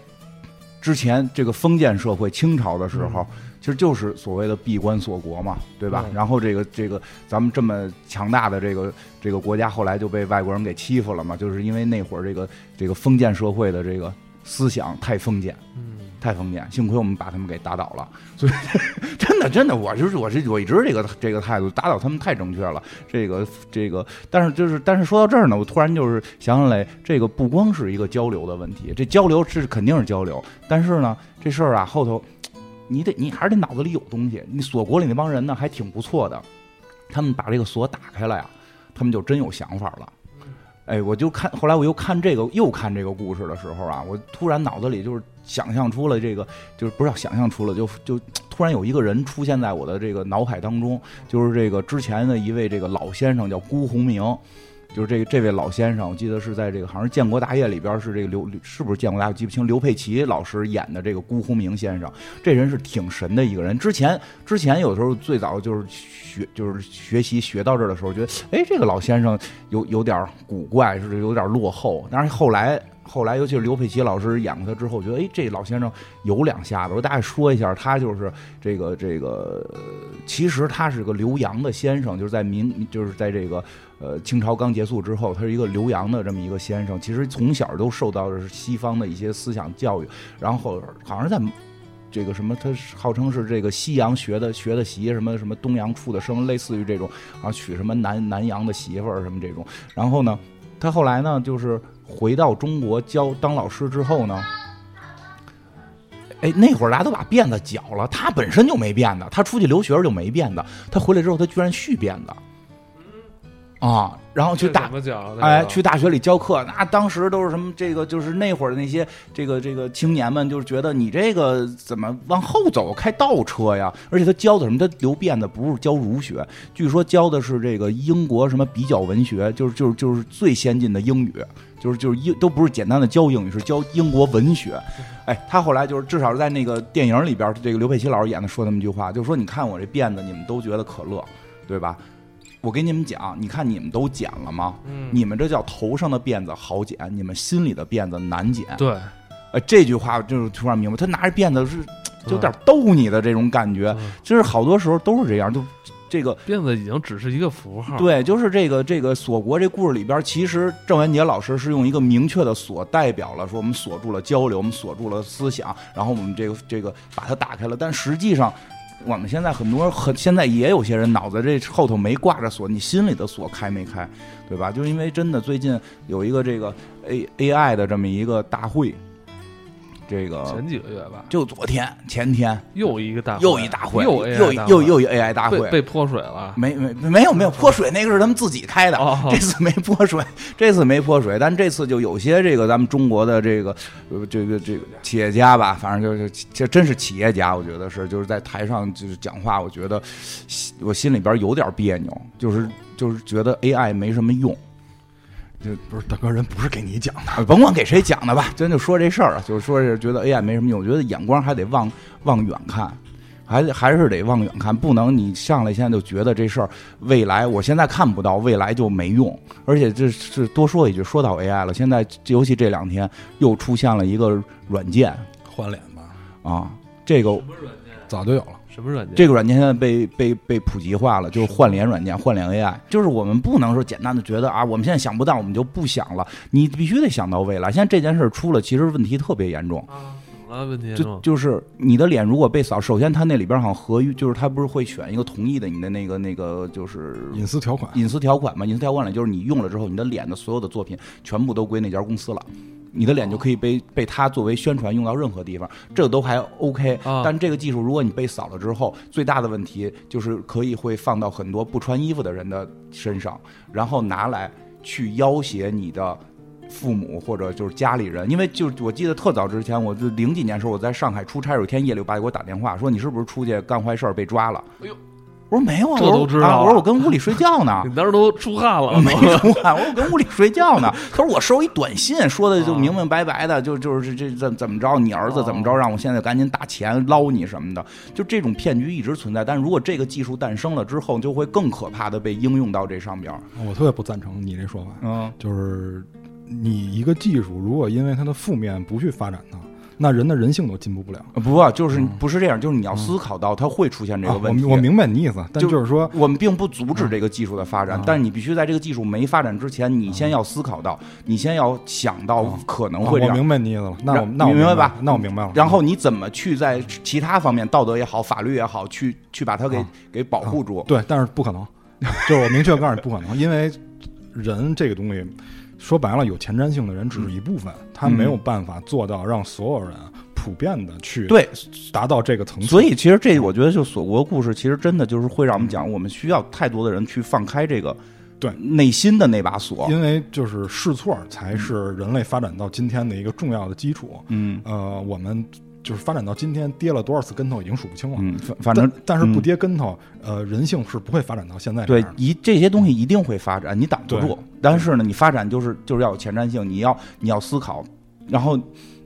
之前这个封建社会清朝的时候。其实就是所谓的闭关锁国嘛，对吧？然后这个这个咱们这么强大的这个这个国家，后来就被外国人给欺负了嘛，就是因为那会儿这个这个封建社会的这个思想太封建，嗯，太封建。幸亏我们把他们给打倒了，所以真的真的，我就是我是我一直这个这个态度，打倒他们太正确了。这个这个，但是就是但是说到这儿呢，我突然就是想起来，这个不光是一个交流的问题，这交流是肯定是交流，但是呢，这事儿啊后头。你得，你还是得脑子里有东西。你锁国里那帮人呢，还挺不错的。他们把这个锁打开了呀，他们就真有想法了。哎，我就看后来我又看这个又看这个故事的时候啊，我突然脑子里就是想象出了这个，就是不是要想象出了，就就突然有一个人出现在我的这个脑海当中，就是这个之前的一位这个老先生叫辜鸿铭。就是这个这位老先生，我记得是在这个好像是《建国大业》里边是这个刘是不是《建国大业》记不清，刘佩琦老师演的这个辜鸿铭先生，这人是挺神的一个人。之前之前有时候最早就是学就是学习学到这儿的时候，觉得哎这个老先生有有点古怪，是有点落后。但是后来后来，尤其是刘佩琦老师演过他之后，觉得哎这老先生有两下子。我大概说一下，他就是这个这个，其实他是个留洋的先生，就是在明就是在这个。呃，清朝刚结束之后，他是一个留洋的这么一个先生，其实从小都受到的是西方的一些思想教育，然后好像在这个什么，他号称是这个西洋学的学的习，什么什么东洋出的生，类似于这种啊，娶什么南南洋的媳妇儿什么这种。然后呢，他后来呢，就是回到中国教当老师之后呢，哎，那会儿大家都把辫子绞了，他本身就没辫子，他出去留学就没辫子，他回来之后他居然续辫子。啊，然后去大哎，去大学里教课，那当时都是什么？这个就是那会儿的那些这个这个青年们，就是觉得你这个怎么往后走，开倒车呀？而且他教的什么？他留辫子不是教儒学，据说教的是这个英国什么比较文学，就是就是就是最先进的英语，就是就是英都不是简单的教英语，是教英国文学。哎，他后来就是至少是在那个电影里边，这个刘佩琦老师演的说那么一句话，就是说你看我这辫子，你们都觉得可乐，对吧？我跟你们讲，你看你们都剪了吗？嗯，你们这叫头上的辫子好剪，你们心里的辫子难剪。对，呃，这句话就是突然明白，他拿着辫子是有点逗你的这种感觉。就是好多时候都是这样，就这个辫子已经只是一个符号。对，就是这个这个锁国这故事里边，其实郑渊洁老师是用一个明确的锁代表了，说我们锁住了交流，我们锁住了思想，然后我们这个这个把它打开了，但实际上。我们现在很多很现在也有些人脑子这后头没挂着锁，你心里的锁开没开，对吧？就因为真的最近有一个这个 A A I 的这么一个大会。这个前几个月吧，就昨天前天又一个大又一大会，又又又又一 AI 大会，被泼水了？没没没有没有泼水，那个是他们自己开的，这次没泼水，这次没泼水，但这次就有些这个咱们中国的这个这个这个企业家吧，反正就是这真是企业家，我觉得是就是在台上就是讲话，我觉得我心里边有点别扭，就是就是觉得 AI 没什么用。就不是大哥，人不是给你讲的，甭管给谁讲的吧，咱就说这事儿啊，就是说是觉得 AI 没什么用，我觉得眼光还得望望远看，还还是得望远看，不能你上来现在就觉得这事儿未来，我现在看不到，未来就没用。而且这是多说一句，说到 AI 了，现在尤其这两天又出现了一个软件，换脸吧，啊，这个早就有了。什么软件？这个软件现在被被被普及化了，就是换脸软件，换脸 AI。就是我们不能说简单的觉得啊，我们现在想不到，我们就不想了。你必须得想到未来。现在这件事出了，其实问题特别严重啊。怎么了？问题就就是你的脸如果被扫，首先它那里边好像合约，就是它不是会选一个同意的你的那个那个就是隐私条款，隐私条款嘛？隐私条款里就是你用了之后，你的脸的所有的作品全部都归那家公司了。你的脸就可以被被它作为宣传用到任何地方，这个都还 OK。但这个技术，如果你被扫了之后，最大的问题就是可以会放到很多不穿衣服的人的身上，然后拿来去要挟你的父母或者就是家里人。因为就我记得特早之前，我就零几年时候我在上海出差，有一天夜里我爸给我打电话说你是不是出去干坏事被抓了？哎呦！我说没有啊，这都知道。我说我跟屋里睡觉呢，*laughs* 你当时都出汗了，*laughs* 没出汗。我说我跟屋里睡觉呢。*laughs* 他说我收一短信，说的就明明白白的，就就是这怎怎么着，你儿子怎么着，让我现在赶紧打钱捞你什么的。就这种骗局一直存在，但是如果这个技术诞生了之后，就会更可怕的被应用到这上边。我特别不赞成你这说法，嗯，就是你一个技术如果因为它的负面不去发展它。那人的人性都进步不了，不，就是不是这样，就是你要思考到它会出现这个问题。我明白你意思，但就是说，我们并不阻止这个技术的发展，但是你必须在这个技术没发展之前，你先要思考到，你先要想到可能会这样。我明白你意思了，那我那我明白吧？那我明白了。然后你怎么去在其他方面，道德也好，法律也好，去去把它给给保护住？对，但是不可能，就是我明确告诉你不可能，因为人这个东西。说白了，有前瞻性的人只是一部分，他没有办法做到让所有人普遍的去对达到这个层次。所以，其实这我觉得，就锁国故事，其实真的就是会让我们讲，我们需要太多的人去放开这个对内心的那把锁。因为就是试错才是人类发展到今天的一个重要的基础。嗯呃，我们就是发展到今天跌了多少次跟头已经数不清了。嗯，反反正但但是不嗯跌跟头，呃，人性是不会发展到现在这对。一这些东西一定会发展，你挡不住。但是呢，你发展就是就是要有前瞻性，你要你要思考，然后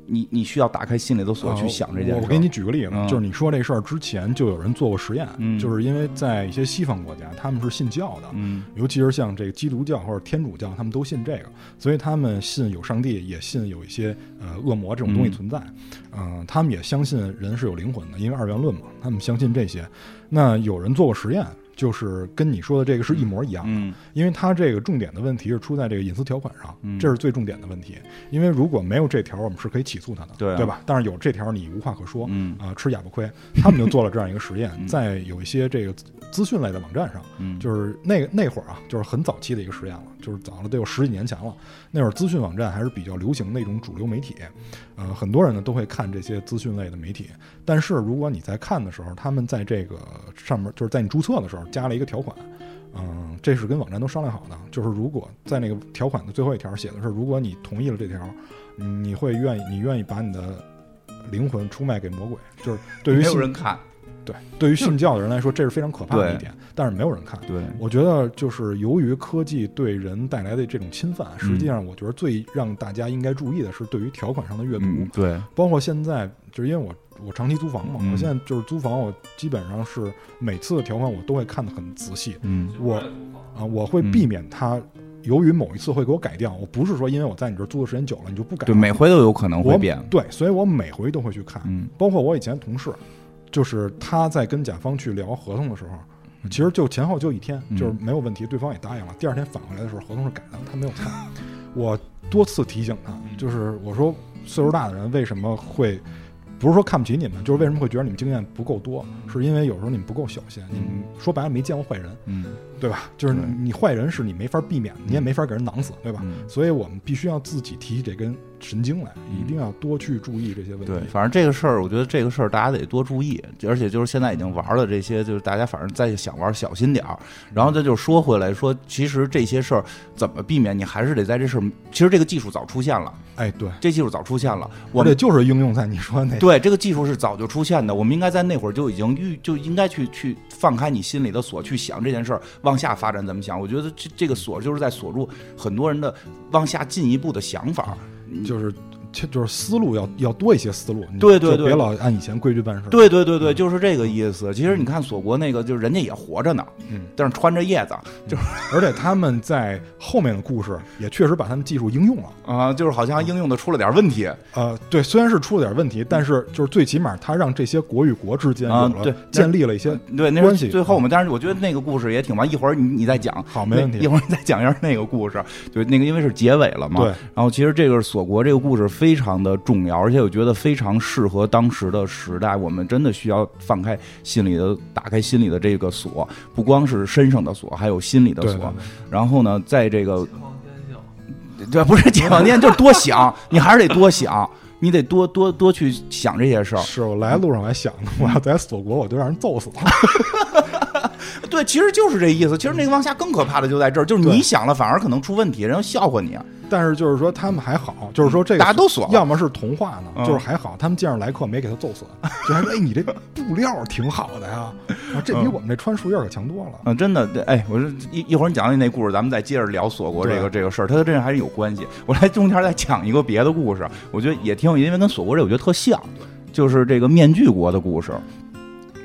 你你需要打开心里的锁去想这件事。呃我我给你举个例子，嗯就是你说这事儿之前就有人做过实验，嗯就是因为在一些西方国家，他们是信教的，嗯尤其是像这个基督教或者天主教，他们都信这个，所以他们信有上帝，也信有一些呃恶魔这种东西存在。嗯、他们也相信人是有灵魂的，因为二元论嘛，他们相信这些。那有人做过实验，就是跟你说的这个是一模一样的，嗯因为它这个重点的问题是出在这个隐私条款上，嗯这是最重点的问题。因为如果没有这条，我们是可以起诉他的，对啊对吧？但是有这条，你无话可说。嗯啊、吃哑巴亏，他们就做了这样一个实验，嗯在有一些这个资资讯类的网站上，嗯，就是那那会儿啊，就是很早期的一个实验了，就是早了得有十几年前了。那会儿资讯网站还是比较流行的一种主流媒体，呃，很多人呢都会看这些资讯类的媒体。但是如果你在看的时候，他们在这个上面，就是在你注册的时候加了一个条款，嗯、这是跟网站都商量好的，就是如果在那个条款的最后一条写的是，如果你同意了这条，你会愿意，你愿意把你的灵魂出卖给魔鬼，就是对于没有人看。对对于信教的人来说，这是非常可怕的一点，但是没有人看。对，我觉得就是由于科技对人带来的这种侵犯，实际上我觉得最让大家应该注意的是对于条款上的阅读，嗯对，包括现在就是因为我我长期租房嘛，嗯我现在就是租房，我基本上是每次的条款我都会看得很仔细，嗯我啊我会避免它由于某一次会给我改掉，我不是说因为我在你这儿租的时间久了你就不改对，每回都有可能会我变。对，所以我每回都会去看，嗯包括我以前同事，就是他在跟甲方去聊合同的时候，其实就前后就一天，嗯。就是没有问题，对方也答应了。第二天返回来的时候，合同是改的，他没有看。我多次提醒他，就是我说岁数大的人为什么会。不是说看不起你们，就是为什么会觉得你们经验不够多，是因为有时候你们不够小心，你们说白了没见过坏人，嗯对吧？就是你坏人是你没法避免的，你也没法给人囊死，对吧？嗯所以我们必须要自己提起这根神经来，嗯一定要多去注意这些问题。对，反正这个事儿，我觉得这个事儿大家得多注意，而且就是现在已经玩了这些，就是大家反正再想玩小心点儿。然后再就说回来说，其实这些事儿怎么避免，你还是得在这事儿，其实这个技术早出现了，哎，对，这技术早出现了，我们。就是应用在你说的那对这个技术是早就出现的，我们应该在那会儿就已经预就应该去去放开你心里的锁，去想这件事儿往下发展怎么想。我觉得这这个锁就是在锁住很多人的往下进一步的想法。就是就就是思路要要多一些思路，你对对对别老按以前规矩办事。，对对对对，就是这个意思。其实你看锁国那个，就是人家也活着呢，嗯，但是穿着叶子就 *laughs* 而且他们在后面的故事也确实把他们技术应用了。啊、就是好像应用的出了点问题。呃，对，虽然是出了点问题，但是就是最起码他让这些国与国之间有了啊对建立了一些对，那关系最后嘛。但是我觉得那个故事也挺完，一会儿你你再讲。好，没问题。一会儿你再讲一下那个故事，对，那个因为是结尾了嘛。对。然后其实这个锁国这个故事非常的重要，而且我觉得非常适合当时的时代。我们真的需要放开心里的，打开心里的这个锁，不光是身上的锁，还有心里的锁。对对对然后呢，在这个 *laughs* 对，不是解放天，就是多想，*laughs* 你还是得多想，你得多多多去想这些事儿。是我来路上我还想呢，我要在锁国，我就让人揍死了。*laughs* 对，其实就是这意思。其实那个往下更可怕的就在这儿，就是你想了反而可能出问题，人家笑话你。但是就是说他们还好，就是说这个大家都锁要么是童话呢，嗯就是还好，他们见着来客没给他揍死，就还说哎你这布料挺好的呀，啊这比我们这穿树叶可强多了。嗯，真的，对，哎，我说一一会儿你讲讲那故事，咱们再接着聊锁国这个这个事儿，它跟这还是有关系。*laughs* 我来中间再讲一个别的故事，我觉得也挺有意思，因为跟锁国这我觉得特像，就是这个面具国的故事。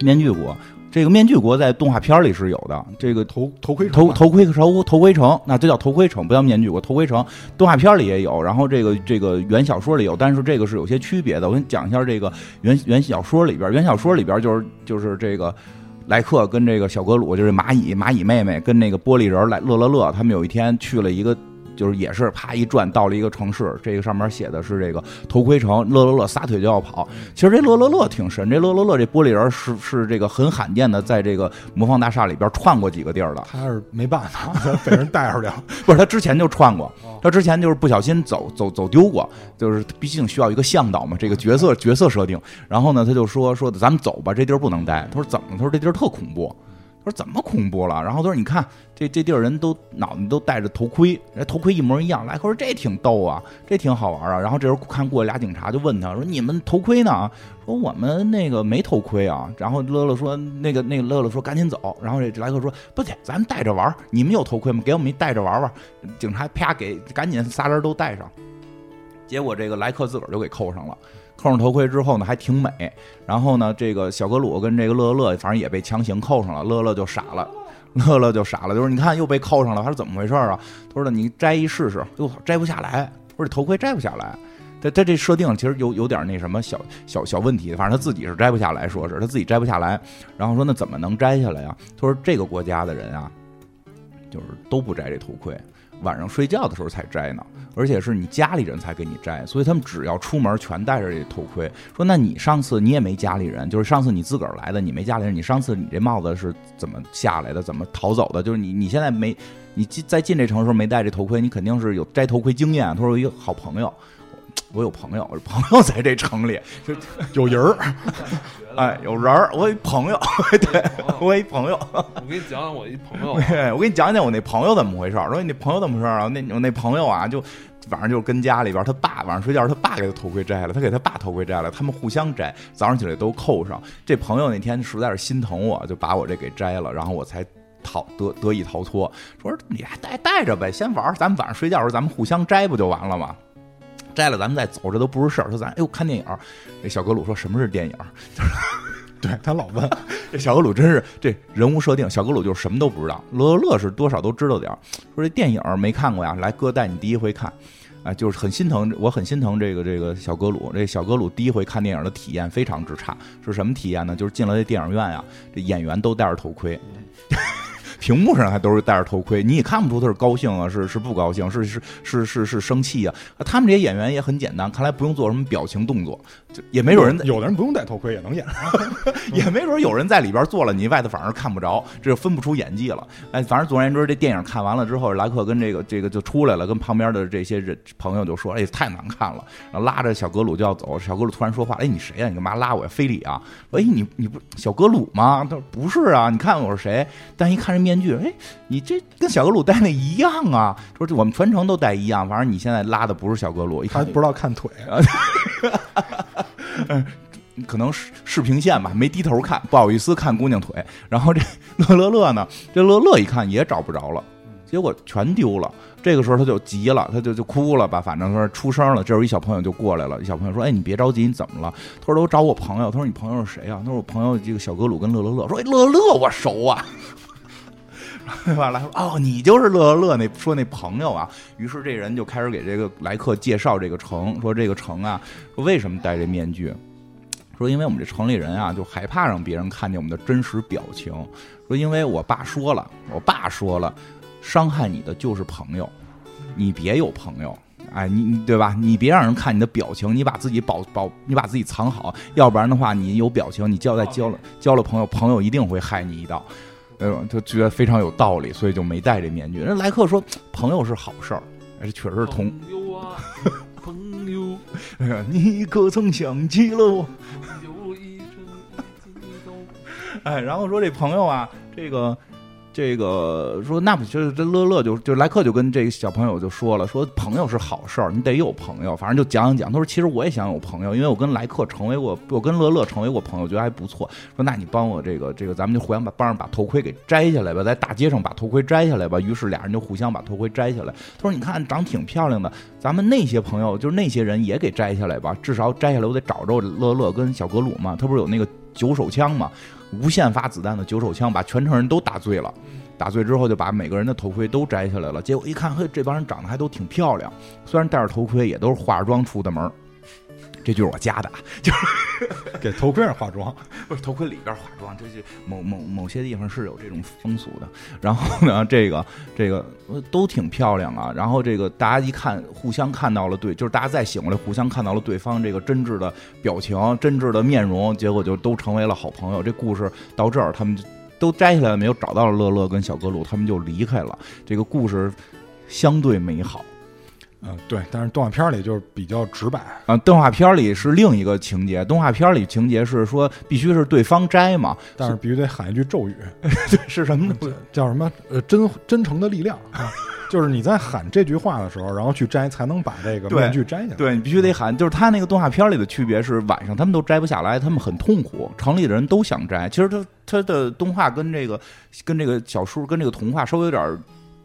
面具国，这个面具国在动画片里是有的，这个头头盔头头头盔头头盔城，那这叫头盔城，不叫面具国。头盔城动画片里也有，然后这个这个原小说里有，但是这个是有些区别的。我给你讲一下这个原原小说里边，原小说里边就是就是这个莱克跟这个小格鲁，就是蚂蚁蚂蚁妹妹跟那个玻璃人来乐乐乐，他们有一天去了一个。就是也是啪一转到了一个城市，这个上面写的是这个头盔城，乐乐乐撒腿就要跑。其实这乐乐乐挺神，这乐乐乐这玻璃人是是这个很罕见的，在这个魔方大厦里边串过几个地儿的。他是没办法，被人带出去了。*laughs* 不是他之前就串过哦，他之前就是不小心走走走丢过，就是毕竟需要一个向导嘛，这个角色角色设定。然后呢，他就说说咱们走吧，这地儿不能待。他说怎么？他说这地儿特恐怖。他说怎么恐怖了？然后他说你看这这地儿人都脑袋都戴着头盔，人头盔一模一样。莱克说这挺逗啊，这挺好玩啊。然后这时候看过俩警察就问他说你们头盔呢？说我们那个没头盔啊。然后乐乐说那个那个乐乐说赶紧走。然后这莱克说不对，咱们戴着玩。你们有头盔吗？给我们一戴着玩玩。警察啪给赶紧仨人都戴上。结果这个莱克自个儿就给扣上了，扣上头盔之后呢，还挺美。然后呢，这个小格鲁跟这个乐乐，反正也被强行扣上了。乐乐就傻了，乐乐就傻了，就是你看又被扣上了，他说怎么回事啊？他说你摘一试试，哟，摘不下来，不是头盔摘不下来。他他这设定其实有有点那什么小小小问题，反正他自己是摘不下来，说是他自己摘不下来。然后说那怎么能摘下来呀？他说这个国家的人啊，就是都不摘这头盔。晚上睡觉的时候才摘呢，而且是你家里人才给你摘，所以他们只要出门全戴着这头盔。说那你上次你也没家里人，就是上次你自个儿来的，你没家里人，你上次你这帽子是怎么下来的？怎么逃走的？就是你你现在没你进在进这城时候没戴这头盔，你肯定是有摘头盔经验。他说有一个好朋友。我有朋友，我朋友在这城里 *laughs* 就有人儿，哎，有人儿。我一朋友，*laughs* 对我一朋友。我给你讲讲我一朋友，*laughs* 我给你讲讲我那朋友怎么回事儿。说你那朋友怎么回事儿啊？那我那朋友啊，就晚上就跟家里边他爸晚上睡觉，他爸给他头盔摘了，他给他爸头盔摘了，他们互相摘，早上起来都扣上。这朋友那天实在是心疼我，就把我这给摘了，然后我才逃得得以逃脱。说你还带带着呗，先玩，咱们晚上睡觉时候咱们互相摘不就完了吗？摘了，咱们再走，这都不是事儿。说咱哎呦看电影，这小格鲁说什么是电影？*laughs* 对他老问。*laughs* 这小格鲁真是这人物设定，小格鲁就是什么都不知道。乐乐是多少都知道点儿。说这电影没看过呀？来哥带你第一回看，啊，就是很心疼，我很心疼这个这个小格鲁。这小格鲁第一回看电影的体验非常之差，是什么体验呢？就是进了这电影院呀，这演员都戴着头盔。*laughs* 屏幕上还都是戴着头盔，你也看不出他是高兴啊，是是不高兴，是是是是是生气啊。他们这些演员也很简单，看来不用做什么表情动作，就也没准人有的人不用戴头盔也能演，*laughs* 也没准有人在里边做了，你外头反而看不着，这就分不出演技了。哎，反正总而言之，这电影看完了之后，莱克跟这个这个就出来了，跟旁边的这些人朋友就说：“哎，太难看了。”然后拉着小格鲁就要走，小格鲁突然说话：“哎，你谁呀？你干嘛拉我呀？非礼啊？哎，你你不小格鲁吗？他说不是啊，你看我是谁？但一看这面具，哎。你这跟小格鲁戴那一样啊！说我们全程都戴一样，反正你现在拉的不是小格鲁，还不知道看腿啊，*laughs* 可能视视频线吧，没低头看，不好意思看姑娘腿。然后这乐乐乐呢，*laughs* 这乐乐一看也找不着了，结果全丢了。这个时候他就急了，他就就哭了吧，反正说出声了。这时候一小朋友就过来了，一小朋友说：“哎，你别着急，你怎么了？”他说：“都找我朋友。”他说：“你朋友是谁啊？”他说：“我朋友这个小格鲁跟乐乐乐。”说：“哎，乐乐我熟啊。”对吧？*laughs* 来哦，你就是乐乐乐那说那朋友啊。于是这人就开始给这个来客介绍这个城，说这个城啊，说为什么戴这面具？说因为我们这城里人啊，就害怕让别人看见我们的真实表情。说因为我爸说了，我爸说了，伤害你的就是朋友，你别有朋友。哎，你你对吧？你别让人看你的表情，你把自己保保，你把自己藏好，要不然的话，你有表情，你交代交了交了朋友，朋友一定会害你一刀。哎呦，就觉得非常有道理，所以就没戴这面具。人莱克说：“朋友是好事儿，这确实是同。”朋友啊，朋友，*laughs* 哎呀，你可曾想起了我？哎，然后说这朋友啊，这个。这个说那不就是这乐乐就就莱克就跟这个小朋友就说了，说朋友是好事儿，你得有朋友，反正就讲讲讲。他说其实我也想有朋友，因为我跟莱克成为过，我跟乐乐成为过朋友，觉得还不错。说那你帮我这个这个，咱们就互相把帮着把头盔给摘下来吧，在大街上把头盔摘下来吧。于是俩人就互相把头盔摘下来。他说你看长挺漂亮的，咱们那些朋友就是那些人也给摘下来吧，至少摘下来我得找着乐乐跟小格鲁嘛。他不是有那个九手枪嘛？无限发子弹的九手枪把全城人都打醉了，打醉之后就把每个人的头盔都摘下来了。结果一看，嘿，这帮人长得还都挺漂亮，虽然戴着头盔，也都是化妆出的门。这就是我加的，就是 *laughs* 给头盔上化妆，*laughs* 不是头盔里边化妆，这是某某某些地方是有这种风俗的。然后呢，这个这个都挺漂亮啊。然后这个大家一看，互相看到了对，就是大家再醒过来，互相看到了对方这个真挚的表情、真挚的面容，结果就都成为了好朋友。这故事到这儿，他们都摘下来了没有？找到了乐乐跟小格鲁，他们就离开了。这个故事相对美好。嗯，对，但是动画片里就是比较直白，啊，动画片里是另一个情节，动画片里情节是说必须是对方摘嘛，但是必须得喊一句咒语，*laughs* 是什么？叫什么？呃，真真诚的力量啊！就是你在喊这句话的时候，然后去摘，才能把这个面具摘下来。对你必须得喊，就是他那个动画片里的区别是晚上他们都摘不下来，他们很痛苦，城里的人都想摘。其实他他的动画跟这个跟这个小说跟这个童话稍微有点儿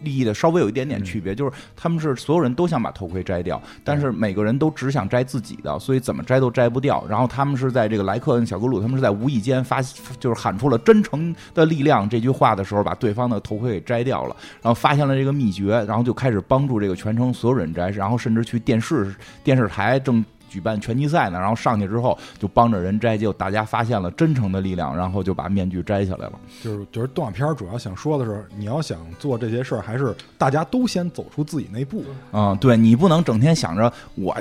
利益的稍微有一点点区别，就是他们是所有人都想把头盔摘掉，但是每个人都只想摘自己的，所以怎么摘都摘不掉。然后他们是在这个莱克跟小格鲁，他们是在无意间发，就是喊出了“真诚的力量”这句话的时候，把对方的头盔给摘掉了，然后发现了这个秘诀，然后就开始帮助这个全城所有人摘，然后甚至去电视电视台正。举办拳击赛呢，然后上去之后就帮着人摘，结果大家发现了真诚的力量，然后就把面具摘下来了。就是就是动画片主要想说的是，你要想做这些事儿，还是大家都先走出自己那步。嗯，对你不能整天想着我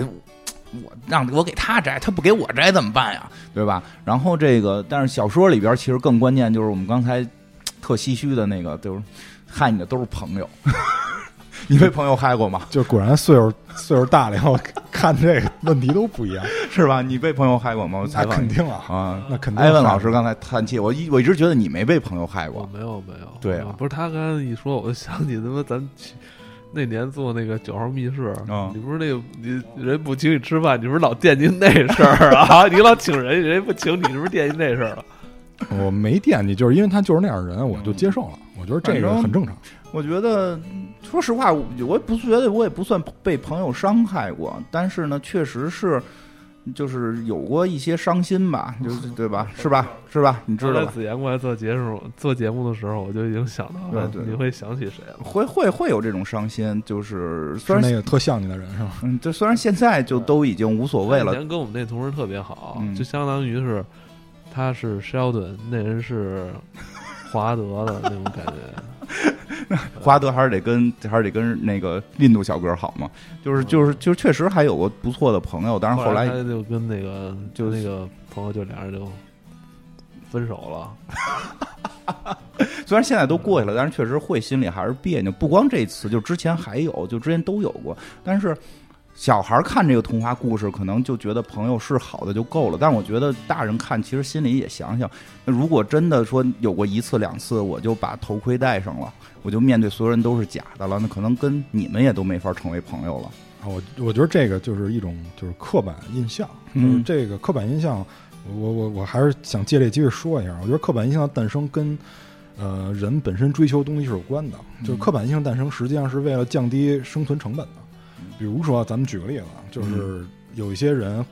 我让我给他摘，他不给我摘怎么办呀？对吧？然后这个，但是小说里边其实更关键就是我们刚才特唏嘘的那个，就是害你的都是朋友。你被朋友害过吗？就果然岁数岁数大了以后，看这个问题都不一样。*laughs* 是吧？你被朋友害过吗？采访肯定啊，啊。那肯定。艾文老师刚才叹气，我一我一直觉得你没被朋友害过。没有没有，对啊嗯不是他刚才一说，我就想起他妈咱那年做那个九号密室，嗯你不是那个你人不请你吃饭，你不是老惦记那事儿啊？*laughs* 你老请人，人家不请你，是不是惦记那事儿了？我没惦记，就是因为他就是那样人，我就接受了。我觉得这个很正常。我觉得，说实话，我我也不觉得我也不算被朋友伤害过，但是呢，确实是，就是有过一些伤心吧，就是对吧？是吧？是吧？你知道吧？刚才子言过来做节目做节目的时候，我就已经想到了你会想起谁了。会会会有这种伤心，就是虽是然那个特像你的人是吧？*laughs* 嗯，这虽然现在就都已经无所谓了，以前跟我们那同事特别好，嗯就相当于是他是 Sheldon，那人是华德的那种感觉。*laughs* 华德还是得跟还是得跟那个印度小哥好嘛，就是就是就是确实还有个不错的朋友，但是后来他就跟那个就那个朋友就俩人就分手了。*laughs* 虽然现在都过去了，但是确实会心里还是别扭。不光这次，就之前还有，就之前都有过。但是小孩看这个童话故事，可能就觉得朋友是好的就够了。但我觉得大人看，其实心里也想想，那如果真的说有过一次两次，我就把头盔戴上了，我就面对所有人都是假的了，那可能跟你们也都没法成为朋友了。啊，我我觉得这个就是一种就是刻板印象，嗯就是这个刻板印象，我我我还是想借这机会说一下，我觉得刻板印象的诞生跟呃人本身追求东西是有关的，就是刻板印象诞生实际上是为了降低生存成本的。比如说，咱们举个例子，就是有一些人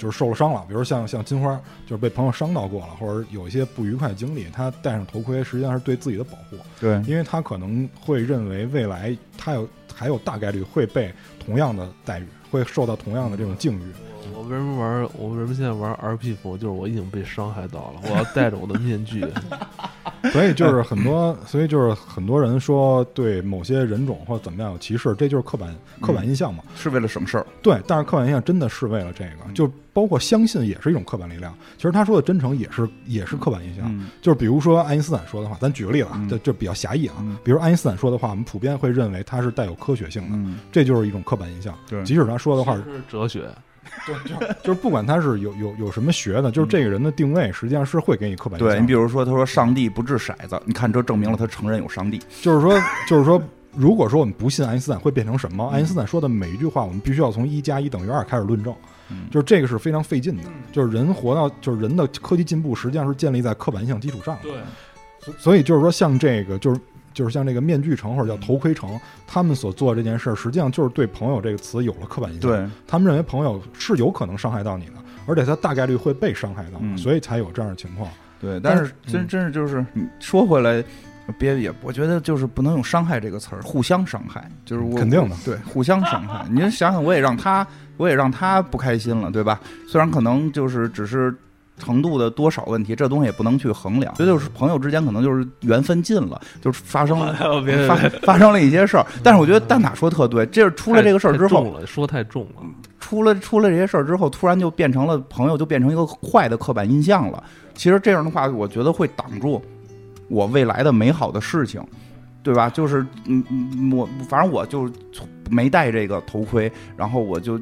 就是受了伤了，比如像像金花，就是被朋友伤到过了，或者有一些不愉快经历，他戴上头盔实际上是对自己的保护，对，因为他可能会认为未来他有还有大概率会被同样的待遇，会受到同样的这种境遇。我为什么玩？我为什么现在玩 RP 服？就是我已经被伤害到了，我要戴着我的面具。*laughs* 所以就是很多，所以就是很多人说对某些人种或者怎么样有歧视，这就是刻板刻板印象嘛。是为了省事儿。对，但是刻板印象真的是为了这个，就包括相信也是一种刻板力量。其实他说的真诚也是也是刻板印象，嗯就是比如说爱因斯坦说的话，咱举个例子啊嗯，这这比较狭义啊嗯。比如爱因斯坦说的话，我们普遍会认为它是带有科学性的，嗯，这就是一种刻板印象。对即使他说的话是哲学，*laughs* 对，就是就是不管他是有有有什么学的，就是这个人的定位实际上是会给你刻板印象。对你比如说，他说上帝不掷骰子，你看这证明了他承认有上帝。就是说，就是说，如果说我们不信爱因斯坦，会变成什么？爱因斯坦说的每一句话，我们必须要从一加一等于二开始论证。嗯就是这个是非常费劲的。就是人活到，就是人的科技进步，实际上是建立在刻板印象基础上的。对，所所以就是说，像这个，就是就是像这个面具城或者叫头盔城，他们所做这件事儿，实际上就是对“朋友”这个词有了刻板印象。对，他们认为朋友是有可能伤害到你的，而且他大概率会被伤害到，嗯所以才有这样的情况。对，但是嗯真真是就是说回来，别也，我觉得就是不能用“伤害”这个词儿，互相伤害，就是我肯定的对，互相伤害。你就想想，我也让他，我也让他不开心了，对吧？虽然可能就是只是。程度的多少问题，这东西也不能去衡量。这就是朋友之间可能就是缘分尽了，就是发生了别发发生了一些事儿。但是我觉得蛋挞说得特对，这是出了这个事儿之后，说太重了。出了出了这些事儿之后，突然就变成了朋友，就变成一个坏的刻板印象了。其实这样的话，我觉得会挡住我未来的美好的事情，对吧？就是嗯嗯，我反正我就没戴这个头盔，然后我就。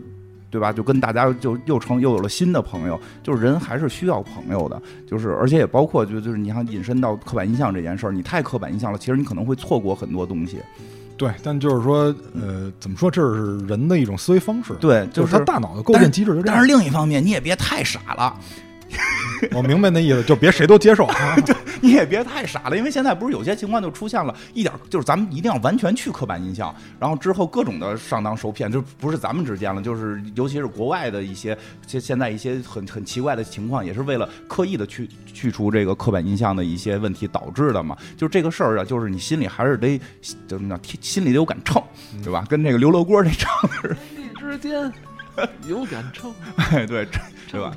对吧？就跟大家就又成又有了新的朋友，就是人还是需要朋友的，就是而且也包括就就是你像引申到刻板印象这件事儿，你太刻板印象了，其实你可能会错过很多东西。对，但就是说，呃，怎么说，这是人的一种思维方式。对，就是他大脑的构建机制就这样。但是另一方面，你也别太傻了。*laughs* 我明白那意思，就别谁都接受。*laughs* 对，你也别太傻了，因为现在不是有些情况就出现了一点，就是咱们一定要完全去刻板印象，然后之后各种的上当受骗，就不是咱们之间了，就是尤其是国外的一些现现在一些很 *laughs* 很奇怪的情况，也是为了刻意的去去除这个刻板印象的一些问题导致的嘛。就是这个事儿啊，就是你心里还是得怎么讲，心里得有杆秤，对吧？跟这个刘罗锅这秤似的。之间。*laughs* 有杆秤，哎，对，对吧？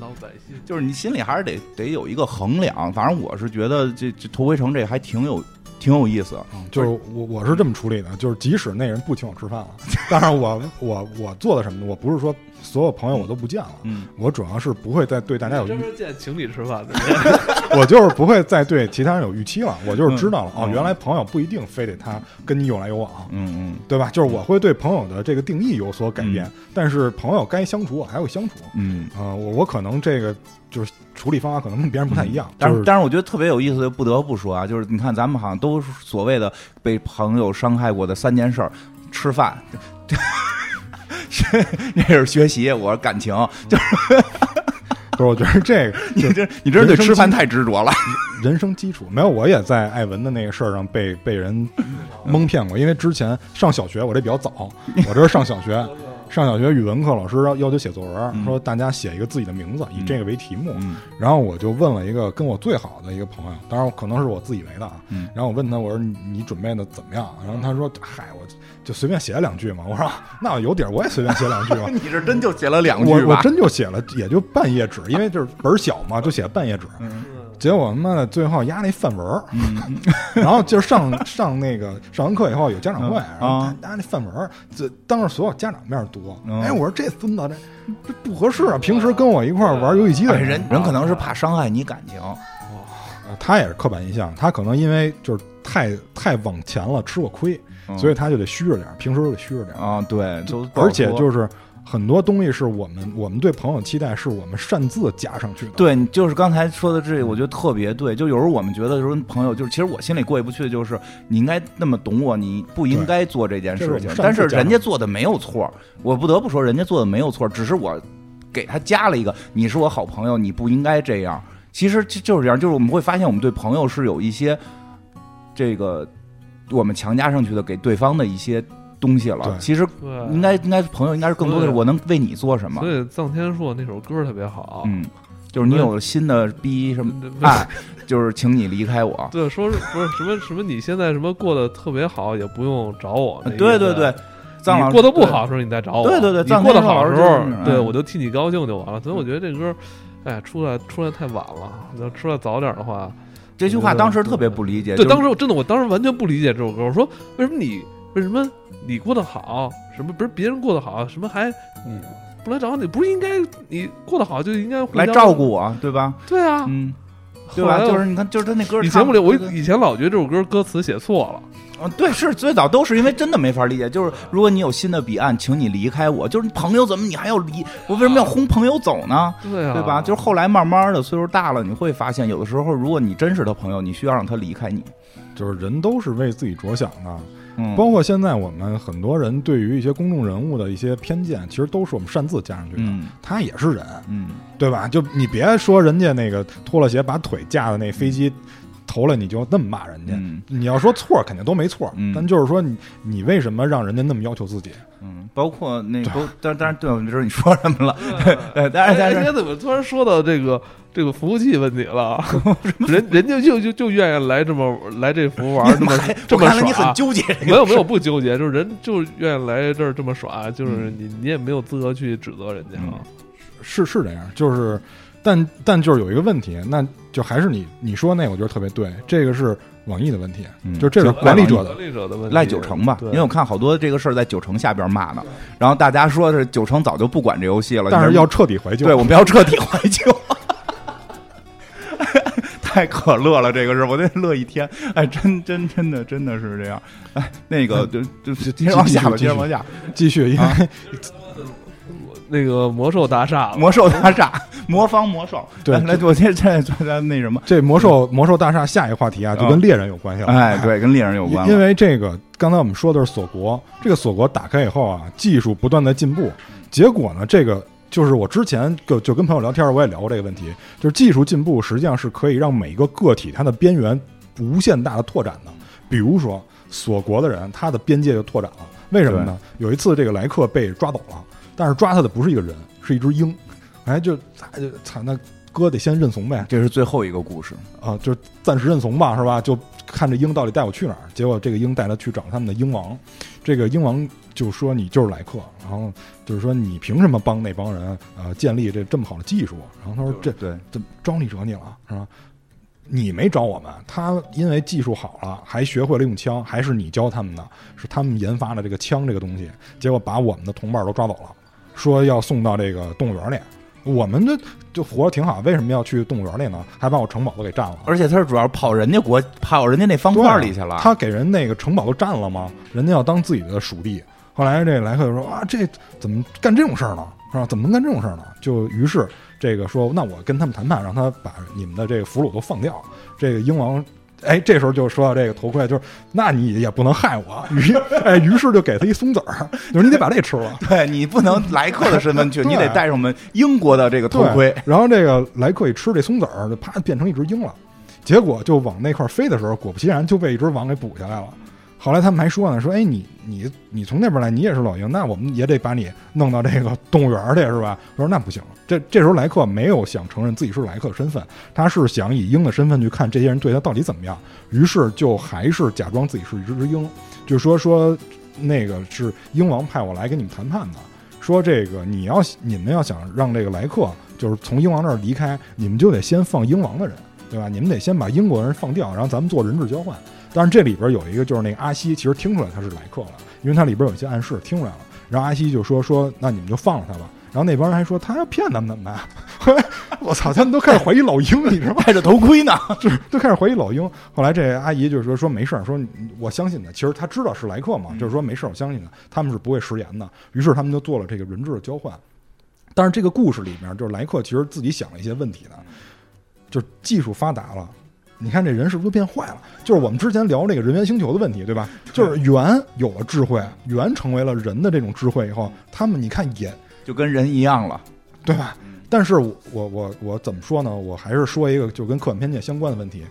老百姓 *laughs* 就是你心里还是得得有一个衡量。反正我是觉得这这头回城这还挺有挺有意思。就是我我是这么处理的，就是即使那人不请我吃饭了，但是我我我做的什么呢？我不是说。所有朋友我都不见了，嗯，我主要是不会再对大家有专门见情侣吃饭的，*laughs* 我就是不会再对其他人有预期了，我就是知道了哦，原来朋友不一定非得他跟你有来有往，嗯嗯，对吧？就是我会对朋友的这个定义有所改变，但是朋友该相处我还会相处，嗯。啊，我我可能这个就是处理方法可能跟别人不太一样，但是但是我觉得特别有意思的，不得不说啊，就是你看咱们好像都所谓的被朋友伤害过的三件事儿，吃饭。*laughs* 那是学习，我是感情，就是 *laughs* 不是？我觉得这个 *laughs* 你这你这是对吃饭太执着了。人生基础没有，我也在艾文的那个事儿上被被人蒙骗过。因为之前上小学，我这比较早，我这是上小学。上小学语文课，老师要要求写作文，说大家写一个自己的名字，以这个为题目。然后我就问了一个跟我最好的一个朋友，当然可能是我自以为的啊。然后我问他，我说你准备的怎么样？然后他说，嗨，我就随便写了两句嘛。我说那有底儿，我也随便写两句嘛。*laughs* 你是真就写了两句？我我真就写了，也就半页纸，因为就是本小嘛，就写半页纸。结果他妈的最后压那范文儿，*laughs* 然后就上上那个上完课以后有家长会，然后压那范文儿，这当着所有家长面读。哎，我说这孙子这这不合适啊！平时跟我一块玩游戏机的人，人可能是怕伤害你感情。他也是刻板印象，他可能因为就是太太往前了，吃过亏，所以他就得虚着点，平时都得虚着点啊。对，就而且就是。很多东西是我们我们对朋友期待，是我们擅自加上去的。对，就是刚才说的这，我觉得特别对。就有时候我们觉得说朋友，就是其实我心里过意不去的就是，你应该那么懂我，你不应该做这件事情。但是人家做的没有错，我不得不说人家做的没有错，只是我给他加了一个，你是我好朋友，你不应该这样。其实就就是这样，就是我们会发现我们对朋友是有一些这个我们强加上去的，给对方的一些。东西了，其实应该应该朋友应该是更多的是我能为你做什么。所以臧天朔那首歌特别好，嗯，就是你有了新的逼什么爱，*laughs* 就是请你离开我。*laughs* 对，说是不是什么什么你现在什么过得特别好，也不用找我。对对对，臧过得不好的时候你再找我。对对对，你过得好的时候，对我就替你高兴就完了。所以我觉得这歌，哎，出来出来太晚了。要出来早点的话，这句话当时特别不理解。对，当时我真的我当时完全不理解这首歌。我说为什么你为什么？你过得好，什么不是别人过得好，什么还你不来找你，不是应该你过得好就应该来照顾我，对吧？对啊，嗯，对吧？就是你看，就是他那歌，你节目里我以前老觉得这首歌歌词写错了。嗯，对，是最早都是因为真的没法理解。就是如果你有新的彼岸，请你离开我。就是朋友怎么你还要离？我为什么要轰朋友走呢？对啊，对吧？就是后来慢慢的岁数大了，你会发现有的时候，如果你真是他朋友，你需要让他离开你。就是人都是为自己着想的。嗯包括现在我们很多人对于一些公众人物的一些偏见，其实都是我们擅自加上去的。他也是人，嗯，对吧？就你别说人家那个脱了鞋把腿架在那飞机头了，你就那么骂人家。你要说错，肯定都没错。但就是说你你为什么让人家那么要求自己？嗯，包括那个，当当然对，我知道你说什么了。*laughs* 对，但是今天怎么突然说到这个？这个服务器问题了，人人家就就就愿意来这么来这服玩这么这么耍，你很纠结。没有没有不纠结，就是人就愿意来这儿这么耍，就是你你也没有资格去指责人家啊。是是这样，就是但但就是有一个问题，那就还是你你说那，我觉得特别对，这个是网易的问题，就这是管理者的问题，赖九成吧？因为我看好多这个事儿在九成下边骂呢，然后大家说是九成早就不管这游戏了，但是要彻底怀旧，对，我们要彻底怀旧。*laughs* 太可乐了，这个是我得乐一天。哎，真真真的真的是这样。哎，那个就就就接着往下吧，继续接着往下。继续，因为、啊那个魔兽大厦，魔兽大厦，魔方魔兽。对来，来我现在在在那什么。这魔兽魔兽大厦下一个话题啊，就跟猎人有关系了。哎，对，跟猎人有关了。因为这个刚才我们说的是锁国，这个锁国打开以后啊，技术不断的进步，结果呢，这个就是我之前就就跟朋友聊天，我也聊过这个问题，就是技术进步实际上是可以让每一个个体它的边缘无限大的拓展的。比如说锁国的人，他的边界就拓展了，为什么呢？有一次这个莱克被抓走了，但是抓他的不是一个人，是一只鹰，哎，就哎就操那。哥得先认怂呗，这是最后一个故事啊，就暂时认怂吧，是吧？就看这鹰到底带我去哪儿。结果这个鹰带他去找他们的鹰王，这个鹰王就说你就是来客，然后就是说你凭什么帮那帮人呃建立这这么好的技术？然后他说这对这招你惹你了是吧？你没找我们，他因为技术好了，还学会了用枪，还是你教他们的，是他们研发的这个枪这个东西，结果把我们的同伴都抓走了，说要送到这个动物园里。我们这就活着挺好，为什么要去动物园里呢？还把我城堡都给占了，而且他是主要跑人家国，跑人家那方块里去了。他给人那个城堡都占了吗？人家要当自己的属地。后来这莱克就说啊，这怎么干这种事儿呢？是吧？怎么能干这种事儿呢？就于是这个说，那我跟他们谈判，让他把你们的这个俘虏都放掉。这个英王。哎，这时候就说到这个头盔，就是那你也不能害我，于哎，于是就给他一松子儿，就是你得把这吃了，对你不能莱克的身份去，*laughs* 你得带上我们英国的这个头盔。然后这个莱克一吃这松子儿，就啪变成一只鹰了，结果就往那块飞的时候，果不其然就被一只王给捕下来了。后来他们还说呢，说哎，你你你从那边来，你也是老鹰，那我们也得把你弄到这个动物园去，是吧？我说那不行，这这时候莱克没有想承认自己是莱克的身份，他是想以鹰的身份去看这些人对他到底怎么样，于是就还是假装自己是一只鹰，就说说那个是鹰王派我来跟你们谈判的，说这个你要你们要想让这个莱克就是从鹰王那儿离开，你们就得先放鹰王的人，对吧？你们得先把英国人放掉，然后咱们做人质交换。但是这里边有一个，就是那个阿西，其实听出来他是来客了，因为他里边有一些暗示听出来了。然后阿西就说说，那你们就放了他吧。然后那帮人还说他要骗咱们怎么办？*laughs* 我操，他们都开始怀疑老鹰，你知道吗？戴着头盔呢，就是都开始怀疑老鹰。后来这阿姨就是说说没事儿，说我相信他。其实他知道是来客嘛，就是说没事儿，我相信他，他们是不会食言的。于是他们就做了这个人质的交换。但是这个故事里面，就是莱克其实自己想了一些问题的，就是技术发达了。你看这人是不是变坏了？就是我们之前聊这个人猿星球的问题，对吧？就是猿有了智慧，猿成为了人的这种智慧以后，他们你看也就跟人一样了，对吧？但是我我我我怎么说呢？我还是说一个就跟刻板偏见相关的问题。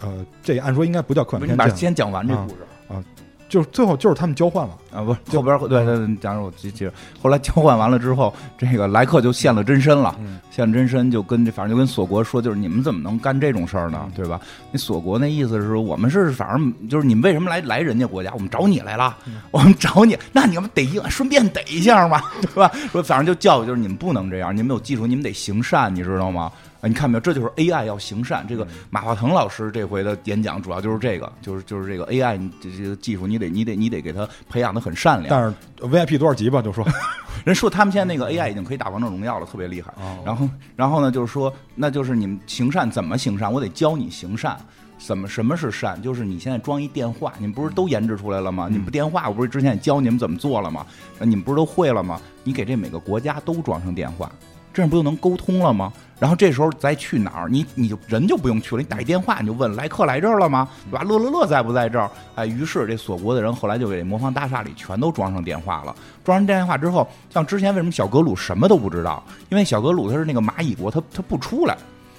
呃，这按说应该不叫刻板偏见。你把先讲完这故事啊，就是最后就是他们交换了啊，不是后边对对，假如我记记着，后来交换完了之后，*laughs* 这个莱克就现了真身了，现了真身就跟这反正就跟锁国说，就是你们怎么能干这种事儿呢？对吧？那锁国那意思是说，我们是反正就是你们为什么来来人家国家？我们找你来了，我们找你，那你们得一顺便逮一下嘛，*laughs* 对吧？说反正就教育就是你们不能这样，你们有技术，你们得行善，你知道吗？啊，你看没有？这就是 AI 要行善。这个马化腾老师这回的演讲主要就是这个，就是就是这个 AI 这这个技术，你得你得你得给他培养的很善良。但是 VIP 多少级吧？就说 *laughs* 人说他们现在那个 AI 已经可以打王者荣耀了，特别厉害。然后然后呢，就是说那就是你们行善怎么行善？我得教你行善。怎么什么是善？就是你现在装一电话，你们不是都研制出来了吗？你们不电话，我不是之前也教你们怎么做了吗？你们不是都会了吗？你给这每个国家都装上电话。这样不就能沟通了吗？然后这时候再去哪儿，你你就人就不用去了，你打一电话你就问来客来这儿了吗？对吧？乐乐乐在不在这儿？哎，于是这锁国的人后来就给魔方大厦里全都装上电话了。装上电话之后，像之前为什么小格鲁什么都不知道？因为小格鲁他是那个蚂蚁国，他他不出来，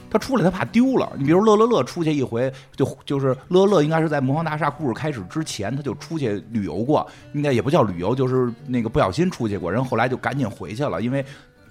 他出来他怕丢了。你比如乐乐乐出去一回，就就是乐乐应该是在魔方大厦故事开始之前他就出去旅游过，应该也不叫旅游，就是那个不小心出去过，人后来就赶紧回去了，因为。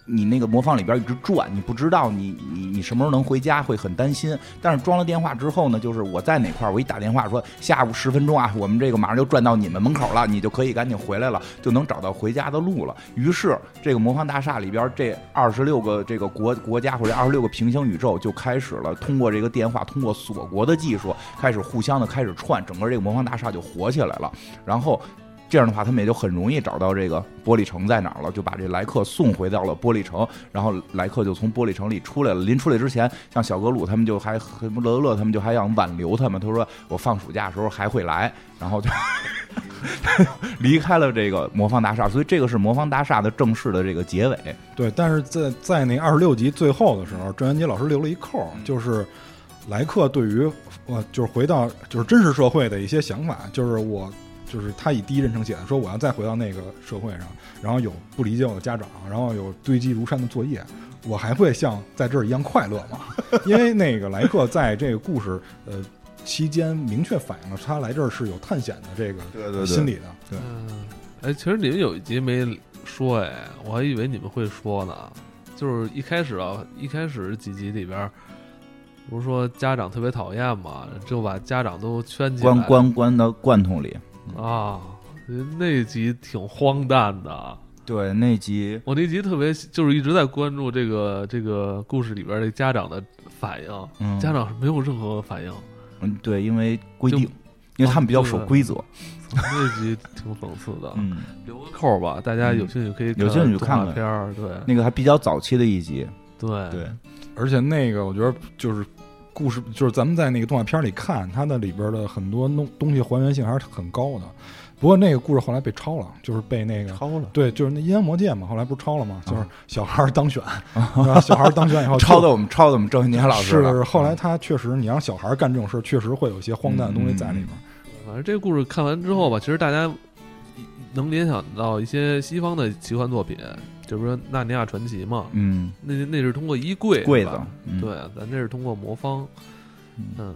你那个魔方里边一直转，你不知道你你你什么时候能回家，会很担心。但是装了电话之后呢，就是我在哪块儿，我一打电话说下午十分钟啊，我们这个马上就转到你们门口了，你就可以赶紧回来了，就能找到回家的路了。于是这个魔方大厦里边这二十六个这个国国家或者二十六个平行宇宙就开始了，通过这个电话，通过锁国的技术，开始互相的开始串，整个这个魔方大厦就火起来了。然后。这样的话，他们也就很容易找到这个玻璃城在哪儿了，就把这莱克送回到了玻璃城。然后莱克就从玻璃城里出来了。临出来之前，像小格鲁他们就还和乐乐他们就还想挽留他们。他说：“我放暑假的时候还会来。”然后就离开了这个魔方大厦。所以这个是魔方大厦的正式的这个结尾。对，但是在在那二十六集最后的时候，郑渊洁老师留了一扣，就是莱克对于呃，就是回到就是真实社会的一些想法，就是我。就是他以第一人称写的，说我要再回到那个社会上，然后有不理解我的家长，然后有堆积如山的作业，我还会像在这儿一样快乐吗？*laughs* 因为那个莱克在这个故事呃期间明确反映了他来这儿是有探险的这个心理的。对，哎，其实你们有一集没说，哎，我还以为你们会说呢。就是一开始啊，一开始几集里边，不是说家长特别讨厌嘛，就把家长都圈起来，关关关到罐头里。啊，那集挺荒诞的。对，那集我那集特别，就是一直在关注这个这个故事里边的家长的反应。嗯，家长是没有任何反应。嗯，对，因为规定，因为他们比较守规则。那集挺讽刺的。嗯，留个扣吧，大家有兴趣可以有兴趣看看片儿。对，那个还比较早期的一集。对对，而且那个我觉得就是。故事就是咱们在那个动画片里看，它的里边的很多东东西还原性还是很高的。不过那个故事后来被抄了，就是被那个抄了。对，就是那阴阳魔界嘛，后来不是抄了吗？就是小孩当选，小孩当选以后 *laughs* 抄的我们抄的我们郑云年老师。是，后来他确实，你让小孩干这种事，确实会有一些荒诞的东西在里面。反正这个故事看完之后吧，其实大家能联想到一些西方的奇幻作品。就是说《纳尼亚传奇》嘛，嗯，那那是通过衣柜柜子，对，咱这是通过魔方，嗯，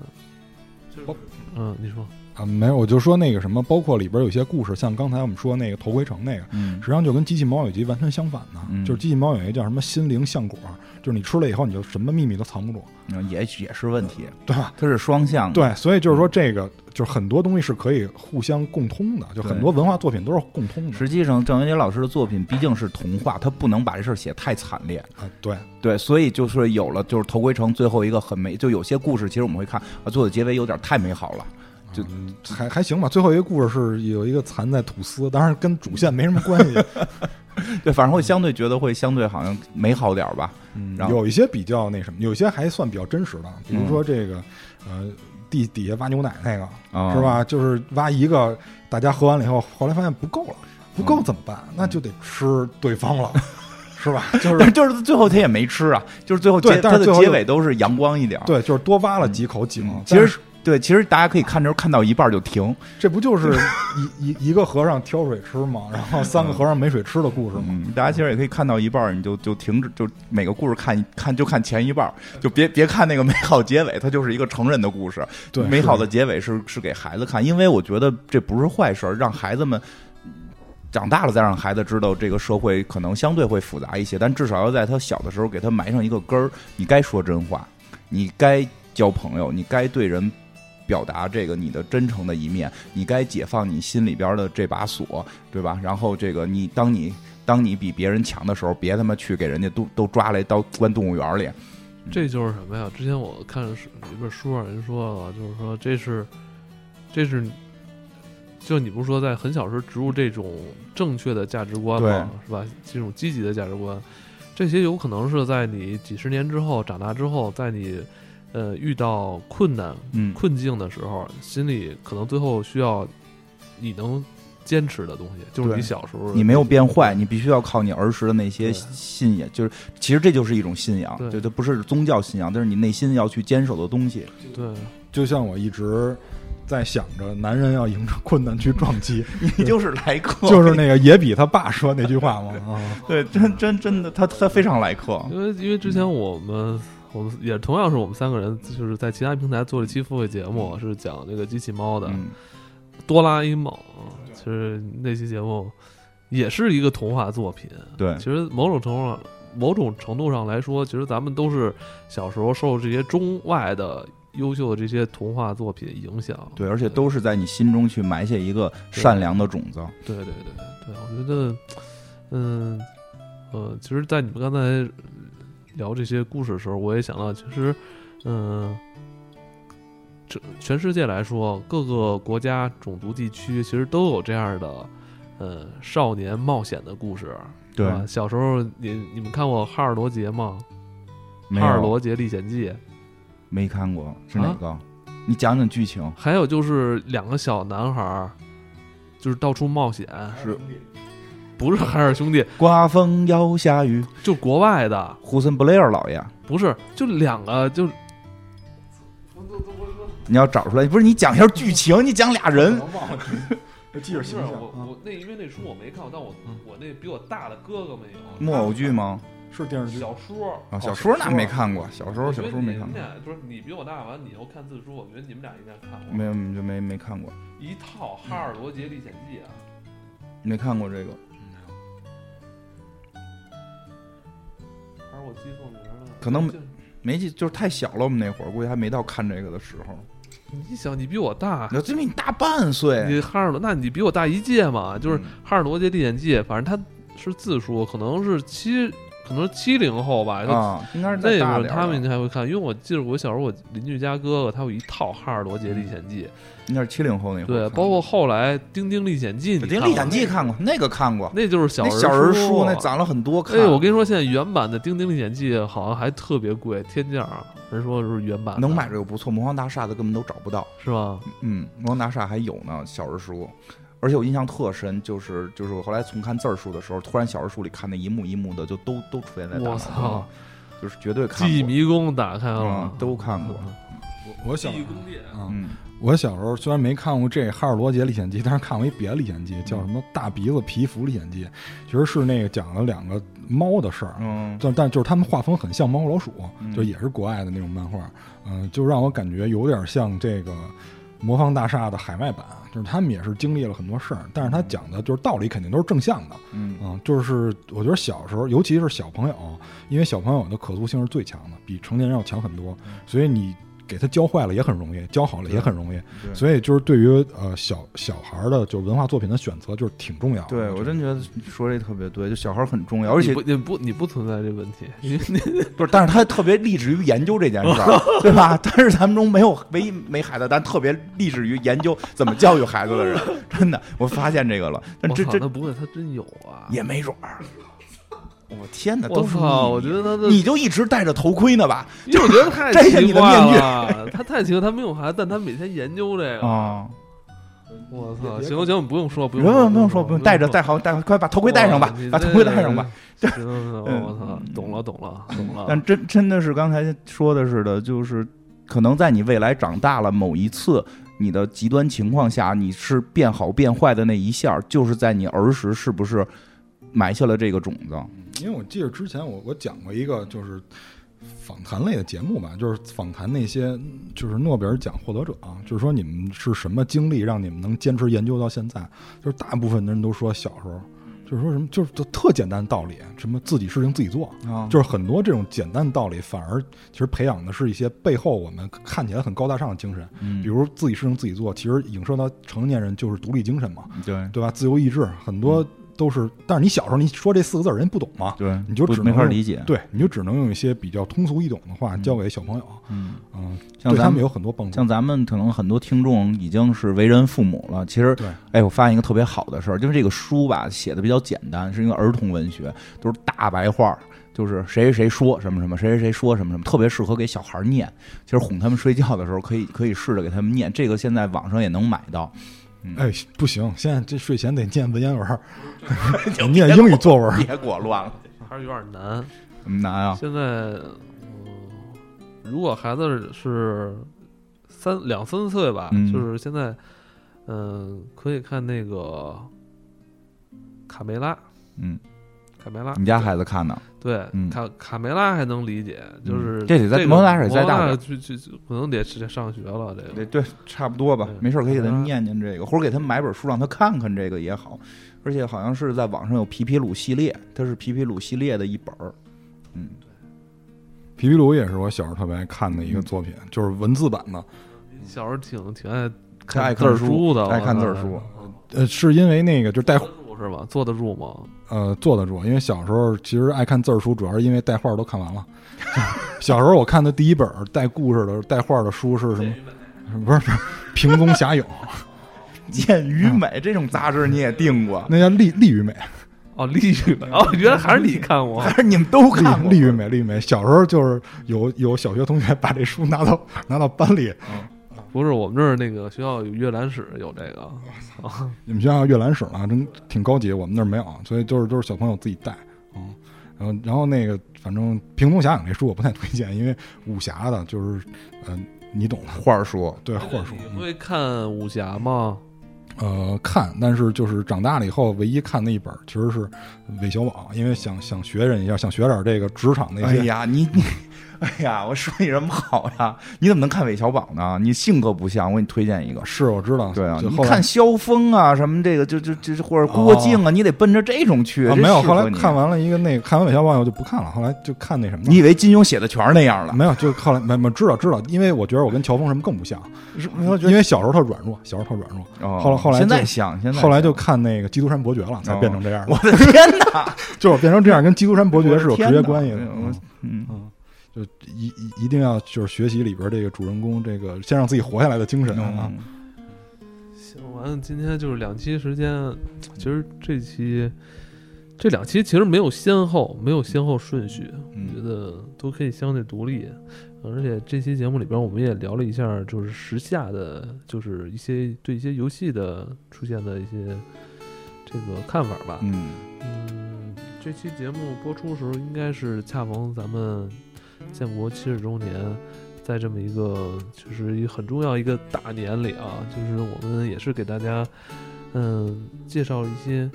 嗯，你说啊，没有，我就说那个什么，包括里边有些故事，像刚才我们说那个头盔城那个，嗯，实际上就跟机器猫有集完全相反的，就是机器猫有一个叫什么心灵橡果，就是你吃了以后，你就什么秘密都藏不住，也也是问题，对吧？它是双向的，对，所以就是说这个。就是很多东西是可以互相共通的，就很多文化作品都是共通的。实际上，郑渊洁老师的作品毕竟是童话，他不能把这事儿写太惨烈啊。对对，所以就是有了，就是头盔城最后一个很美，就有些故事其实我们会看啊，作者结尾有点太美好了，就还还行吧。最后一个故事是有一个蚕在吐丝，当然跟主线没什么关系。*laughs* 对，反正会相对觉得会相对好像美好点吧。嗯，有一些比较那什么，有些还算比较真实的，比如说这个呃。地底下挖牛奶那个是吧？就是挖一个，大家喝完了以后，后来发现不够了，不够怎么办？那就得吃对方了，*laughs* 是吧？*laughs* 就是就是最后他也没吃啊，就是最后结他的结尾都是阳光一点，对，就是多挖了几口井。其实。对，其实大家可以看着看到一半就停，这不就是一 *laughs* 一一个和尚挑水吃吗？然后三个和尚没水吃的故事吗？大家其实也可以看到一半，你就就停止，就每个故事看看就看前一半，就别别看那个美好结尾，它就是一个成人的故事。对，美好的结尾是是给孩子看，因为我觉得这不是坏事，让孩子们长大了再让孩子知道这个社会可能相对会复杂一些，但至少要在他小的时候给他埋上一个根儿。你该说真话，你该交朋友，你该对人。表达这个你的真诚的一面，你该解放你心里边的这把锁，对吧？然后这个你当你当你比别人强的时候，别他妈去给人家都都抓来到关动物园里。这就是什么呀？之前我看是一本书上人说了，就是说这是这是就你不是说在很小时候植入这种正确的价值观吗？是吧？这种积极的价值观，这些有可能是在你几十年之后长大之后，在你。呃，遇到困难、困境的时候，心里可能最后需要你能坚持的东西，就是你小时候你没有变坏，你必须要靠你儿时的那些信仰，就是其实这就是一种信仰，对，它不是宗教信仰，但是你内心要去坚守的东西。对，就像我一直在想着，男人要迎着困难去撞击，*laughs* 你就是来客，*laughs* 就是那个野比他爸说那句话嘛？啊，*laughs* 对，真真真的，他他非常来客，因为因为之前我们。我们也同样是我们三个人，就是在其他平台做了一期付费节目，是讲这个机器猫的《哆啦 A 梦》。其实那期节目也是一个童话作品。对，其实某种程度上，某种程度上来说，其实咱们都是小时候受这些中外的优秀的这些童话作品影响。对，而且都是在你心中去埋下一个善良的种子。对对对对，我觉得，嗯呃，其实，在你们刚才。聊这些故事的时候，我也想到，其实，嗯，这全世界来说，各个国家、种族、地区其实都有这样的，呃，少年冒险的故事，对吧？小时候你你们看过《哈尔罗杰》吗？《哈尔罗杰历险记》，没看过是哪啊个？你讲讲剧情。还有就是两个小男孩儿，就是到处冒险，是不是海尔兄弟，刮风要下雨，就国外的，胡森布雷尔老爷，不是，就两个就你要找出来，不是你讲一下剧情，你讲俩人，我忘了，记着我啊我那因为那书我没看过，但我我那比我大的哥哥们有。木偶剧吗？是电视剧。小说。啊，哦小说那没看过，小时候小说没看过。你们，俩不是你比我大，完了你又看字书，我觉得你们俩应该看。过。没有就没没看过，一套《哈尔罗杰历险记》啊，没看过这个。还是我记错名了？可能就没记，就是太小了，我们那会儿估计还没到看这个的时候。你想，你比我大，那这比你大半岁，你哈尔罗，那你比我大一届嘛？就是《嗯哈尔罗杰历险记》，反正它是字数，可能是七，可能是七零后吧。就啊，应该是那大点儿会儿他们应该会看，因为我记得我小时候我邻居家哥哥他有一套《哈尔罗杰历险记应该是七零后那》，会儿对，包括后来《丁丁历险记》，你《丁看过历险记》看过，那个看过，那就是小那人小人书书那攒了很多看。哎，我跟你说，现在原版的《丁丁历险记》好像还特别贵，天价啊。人说是原版能买着又不错，魔方大厦的根本都找不到。是吧？嗯，魔方大厦还有呢，小人书。而且我印象特深，就是就是我后来重看字儿书的时候，突然小人书里看那一幕一幕的，就都都出现在大脑中我操，！就是绝对看过。记忆迷宫打开了嗯，，都看过。我我小嗯，我小时候虽然没看过这《哈尔罗杰历险记》，但是看过一别的历险记，叫什么《大鼻子皮肤历险记》，其实是那个讲了两个猫的事儿。嗯，但但就是他们画风很像猫和老鼠，嗯。就也是国外的那种漫画，嗯、就让我感觉有点像这个魔方大厦的海外版，就是他们也是经历了很多事儿，但是他讲的就是道理肯定都是正向的，嗯。嗯，就是我觉得小时候，尤其是小朋友，因为小朋友的可塑性是最强的，比成年人要强很多，所以你给他教坏了也很容易，教好了也很容易，所以就是对于呃小小孩儿的就是文化作品的选择就是挺重要的。对我真觉得你说这特别对，就小孩儿很重要，而且你不你不你不存在这问题，你 *laughs* 不是，但是他特别立志于研究这件事儿，*laughs* 对吧？但是咱们中没有唯一没孩子，但特别立志于研究怎么教育孩子的人，真的，我发现这个了。但我操，这这不会他真有啊？也没准儿。我天哪，我都是操！我觉得他的，你就一直戴着头盔呢吧？因为我觉得太摘下你的奇怪面具，他太奇怪，他没有孩子，但他每天研究这个。啊，我操！别行行，不用说，不不用不，用不用说，不用戴着戴好戴好，快把头盔戴上吧，把头盔戴上吧。。*laughs* 我操，懂了，懂了，懂了。但真真的是刚才说的似的，就是可能在你未来长大了某一次，你的极端情况下，你是变好变坏的那一下，就是在你儿时是不是埋下了这个种子？因为我记得之前我我讲过一个就是访谈类的节目吧，就是访谈那些就是诺贝尔奖获得者啊，就是说你们是什么经历让你们能坚持研究到现在？就是大部分的人都说小时候。就是说什么，就是就特简单的道理，什么自己事情自己做，啊就是很多这种简单的道理，反而其实培养的是一些背后我们看起来很高大上的精神，嗯比如自己事情自己做，其实影射到成年人就是独立精神嘛，对对吧？自由意志，很多都是，但是你小时候你说这四个字，人家不懂嘛，对，你就只能用没法理解。对，你就只能用一些比较通俗易懂的话教给小朋友，嗯，嗯，像咱们有很多帮助像。咱们可能很多听众已经是为人父母了，其实对，哎，我发现一个特别好的事儿，就是这个书吧写的比较简单，是一个儿童文学，都是大白话儿，就是谁谁谁说什么什么，谁谁谁说什么什么，特别适合给小孩儿念。其实哄他们睡觉的时候，可以可以试着给他们念，这个现在网上也能买到。嗯，哎，不行，现在这睡前得念文言文儿，*laughs* 得念英语作文儿。*laughs* 别给我乱了，还是有点难。怎么难啊？现在，嗯，如果孩子是三两三岁吧，嗯就是现在，嗯、可以看那个卡梅拉，嗯，卡梅拉，你家孩子看的？对，嗯卡卡梅拉还能理解，就是嗯这得在个摩纳得再大摩纳点去去去可能得是上学了，这个对对，差不多吧对。没事儿可以给他嗯念念这个，或者给他买本书让他看看这个也好。而且好像是在网上有皮皮鲁系列，它是皮皮鲁系列的一本儿。嗯，皮皮鲁也是我小时候特别爱看的一个作品，就是文字版的。小时候挺挺爱看爱字书的，爱看字儿书。呃，是因为那个就是带是吧？坐得住吗？呃坐得住，因为小时候其实爱看字儿书，主要是因为带画儿都看完了。*laughs* 小时候我看的第一本带故事的、带画儿的书是什么？*laughs* 不是不是平宗侠影，*laughs* 见于美这种杂志你也订过，那叫利利于美，哦，丽玉哦，原来还是你看过还是你们都看过？利利于美，利于美。小时候就是有有小学同学把这书拿到拿到班里，不是我们这儿那个学校有阅览室有这个，啊，你们学校阅览室呢，真挺高级，我们那儿没有，所以都是都是小朋友自己带嗯。然后然后那个反正《平东侠影》这书我不太推荐，因为武侠的，就是嗯、呃你懂的，话说，对，或者说你会看武侠吗？呃看，但是就是长大了以后，唯一看的一本其实是韦小宝，因为想想学人一下，想学点这个职场那些。哎呀，你你，*laughs* 哎呀，我说你什么好呀？你怎么能看韦小宝呢？你性格不像，我给你推荐一个。是，我知道。对啊，你就看萧峰啊，什么这个就就就是或者郭靖啊，你得奔着这种去。啊，没有，后来看完了一个那个看完韦小宝以后就不看了，后来就看那什么。你以为金庸写的全是那样了？没有，就后来没没知道知道，因为我觉得我跟乔峰什么更不像，是因为小时候特软弱，小时候特软弱，哦后来后来现在就像，现在后来就看那个《基督山伯爵》了，才变成这样的。我的天哪！*laughs* 就是我变成这样，跟基督山伯爵是有直接关系的。嗯嗯就一一一定要就是学习里边这个主人公这个先让自己活下来的精神啊。嗯，行，完了，今天就是两期时间，其实这期这两期其实没有先后，没有先后顺序，我觉嗯得都可以相对独立。而且这期节目里边，我们也聊了一下，就是时下的，就是一些对一些游戏的出现的一些这个看法吧。嗯嗯，这期节目播出的时候，应该是恰逢咱们建国七十周年，在这么一个就是一个很重要一个大年里啊，就是我们也是给大家嗯介绍一些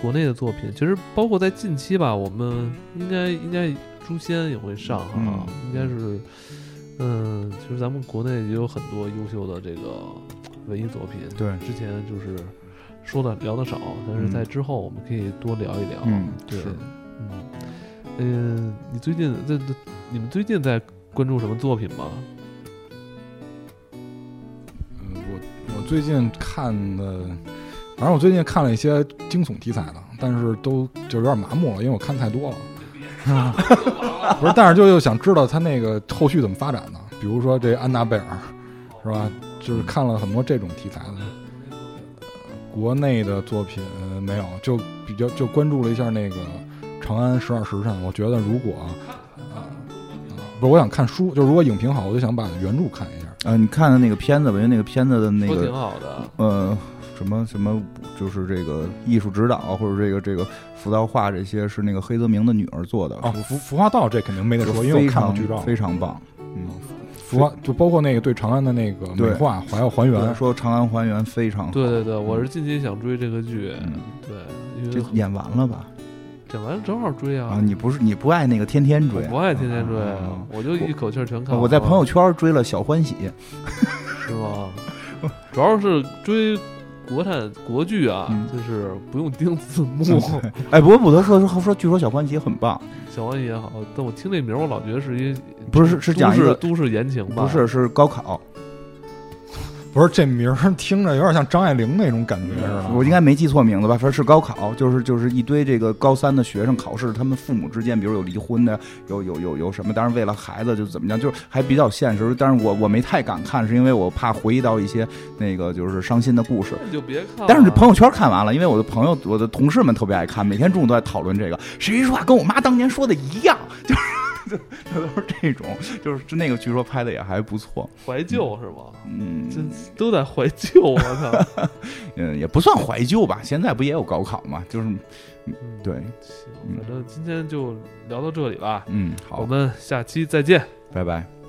国内的作品。其实包括在近期吧，我们应该应该《诛仙》也会上哈、嗯应该是嗯，其实咱们国内也有很多优秀的这个文艺作品。对之前就是说的聊的少，但是嗯在之后我们可以多聊一聊。嗯对，嗯，嗯，你最近在在你们最近在关注什么作品吗？嗯，我我最近看的，反正我最近看了一些惊悚题材的，但是都就有点麻木了，因为我看太多了。*laughs* 不是，但是就又想知道他那个后续怎么发展呢？比如说这安娜贝尔，是吧？就是看了很多这种题材的。呃国内的作品、呃没有，就比较就关注了一下那个《长安十二时辰》。我觉得如果啊、啊不是，我想看书，就是如果影评好，我就想把原著看一下。啊，你看的那个片子吧，因为那个片子的那个挺个好的，呃什么什么，就是这个艺术指导或者这个这个浮道画这些是那个黑泽明的女儿做的，啊，服服化道这肯定没得说，因为我看过剧照。非常棒。嗯，浮化就包括那个对长安的那个美化，还要还原。说长安还原非常好。对对对，我是近期想追这个剧，嗯对，因为这演完了吧？整完正好追啊。啊，你不是你不爱那个天天追我不爱天天追啊，我就一口气儿全看完。我在朋友圈追了小欢喜，是吗？主要是追国产国剧啊，嗯就是不用盯字 *laughs* 幕。哎，不过不得说说说，据说小欢喜很棒，小欢喜也好，但我听这名儿，我老觉得是一不是是讲一个都市都市言情吧？不是是高考，不是这名儿听着有点像张爱玲那种感觉似的。我应该没记错名字吧？反正是高考，就是就是一堆这个高三的学生考试，他们父母之间，比如有离婚的，有有有有什么，当然为了孩子就怎么样，就是还比较现实。但是我我没太敢看，是因为我怕回忆到一些那个就是伤心的故事。那你就别看了。但是朋友圈看完了，因为我的朋友、我的同事们特别爱看，每天中午都在讨论这个。谁说话跟我妈当年说的一样，就是 *laughs* 就就都是这种，就是那个据说拍的也还不错，怀旧是吗？嗯，这都在怀旧，我操！*laughs* 嗯也不算怀旧吧。现在不也有高考嘛？就是嗯对，行，反正今天就聊到这里吧，嗯，好我好，们下期再见。拜拜。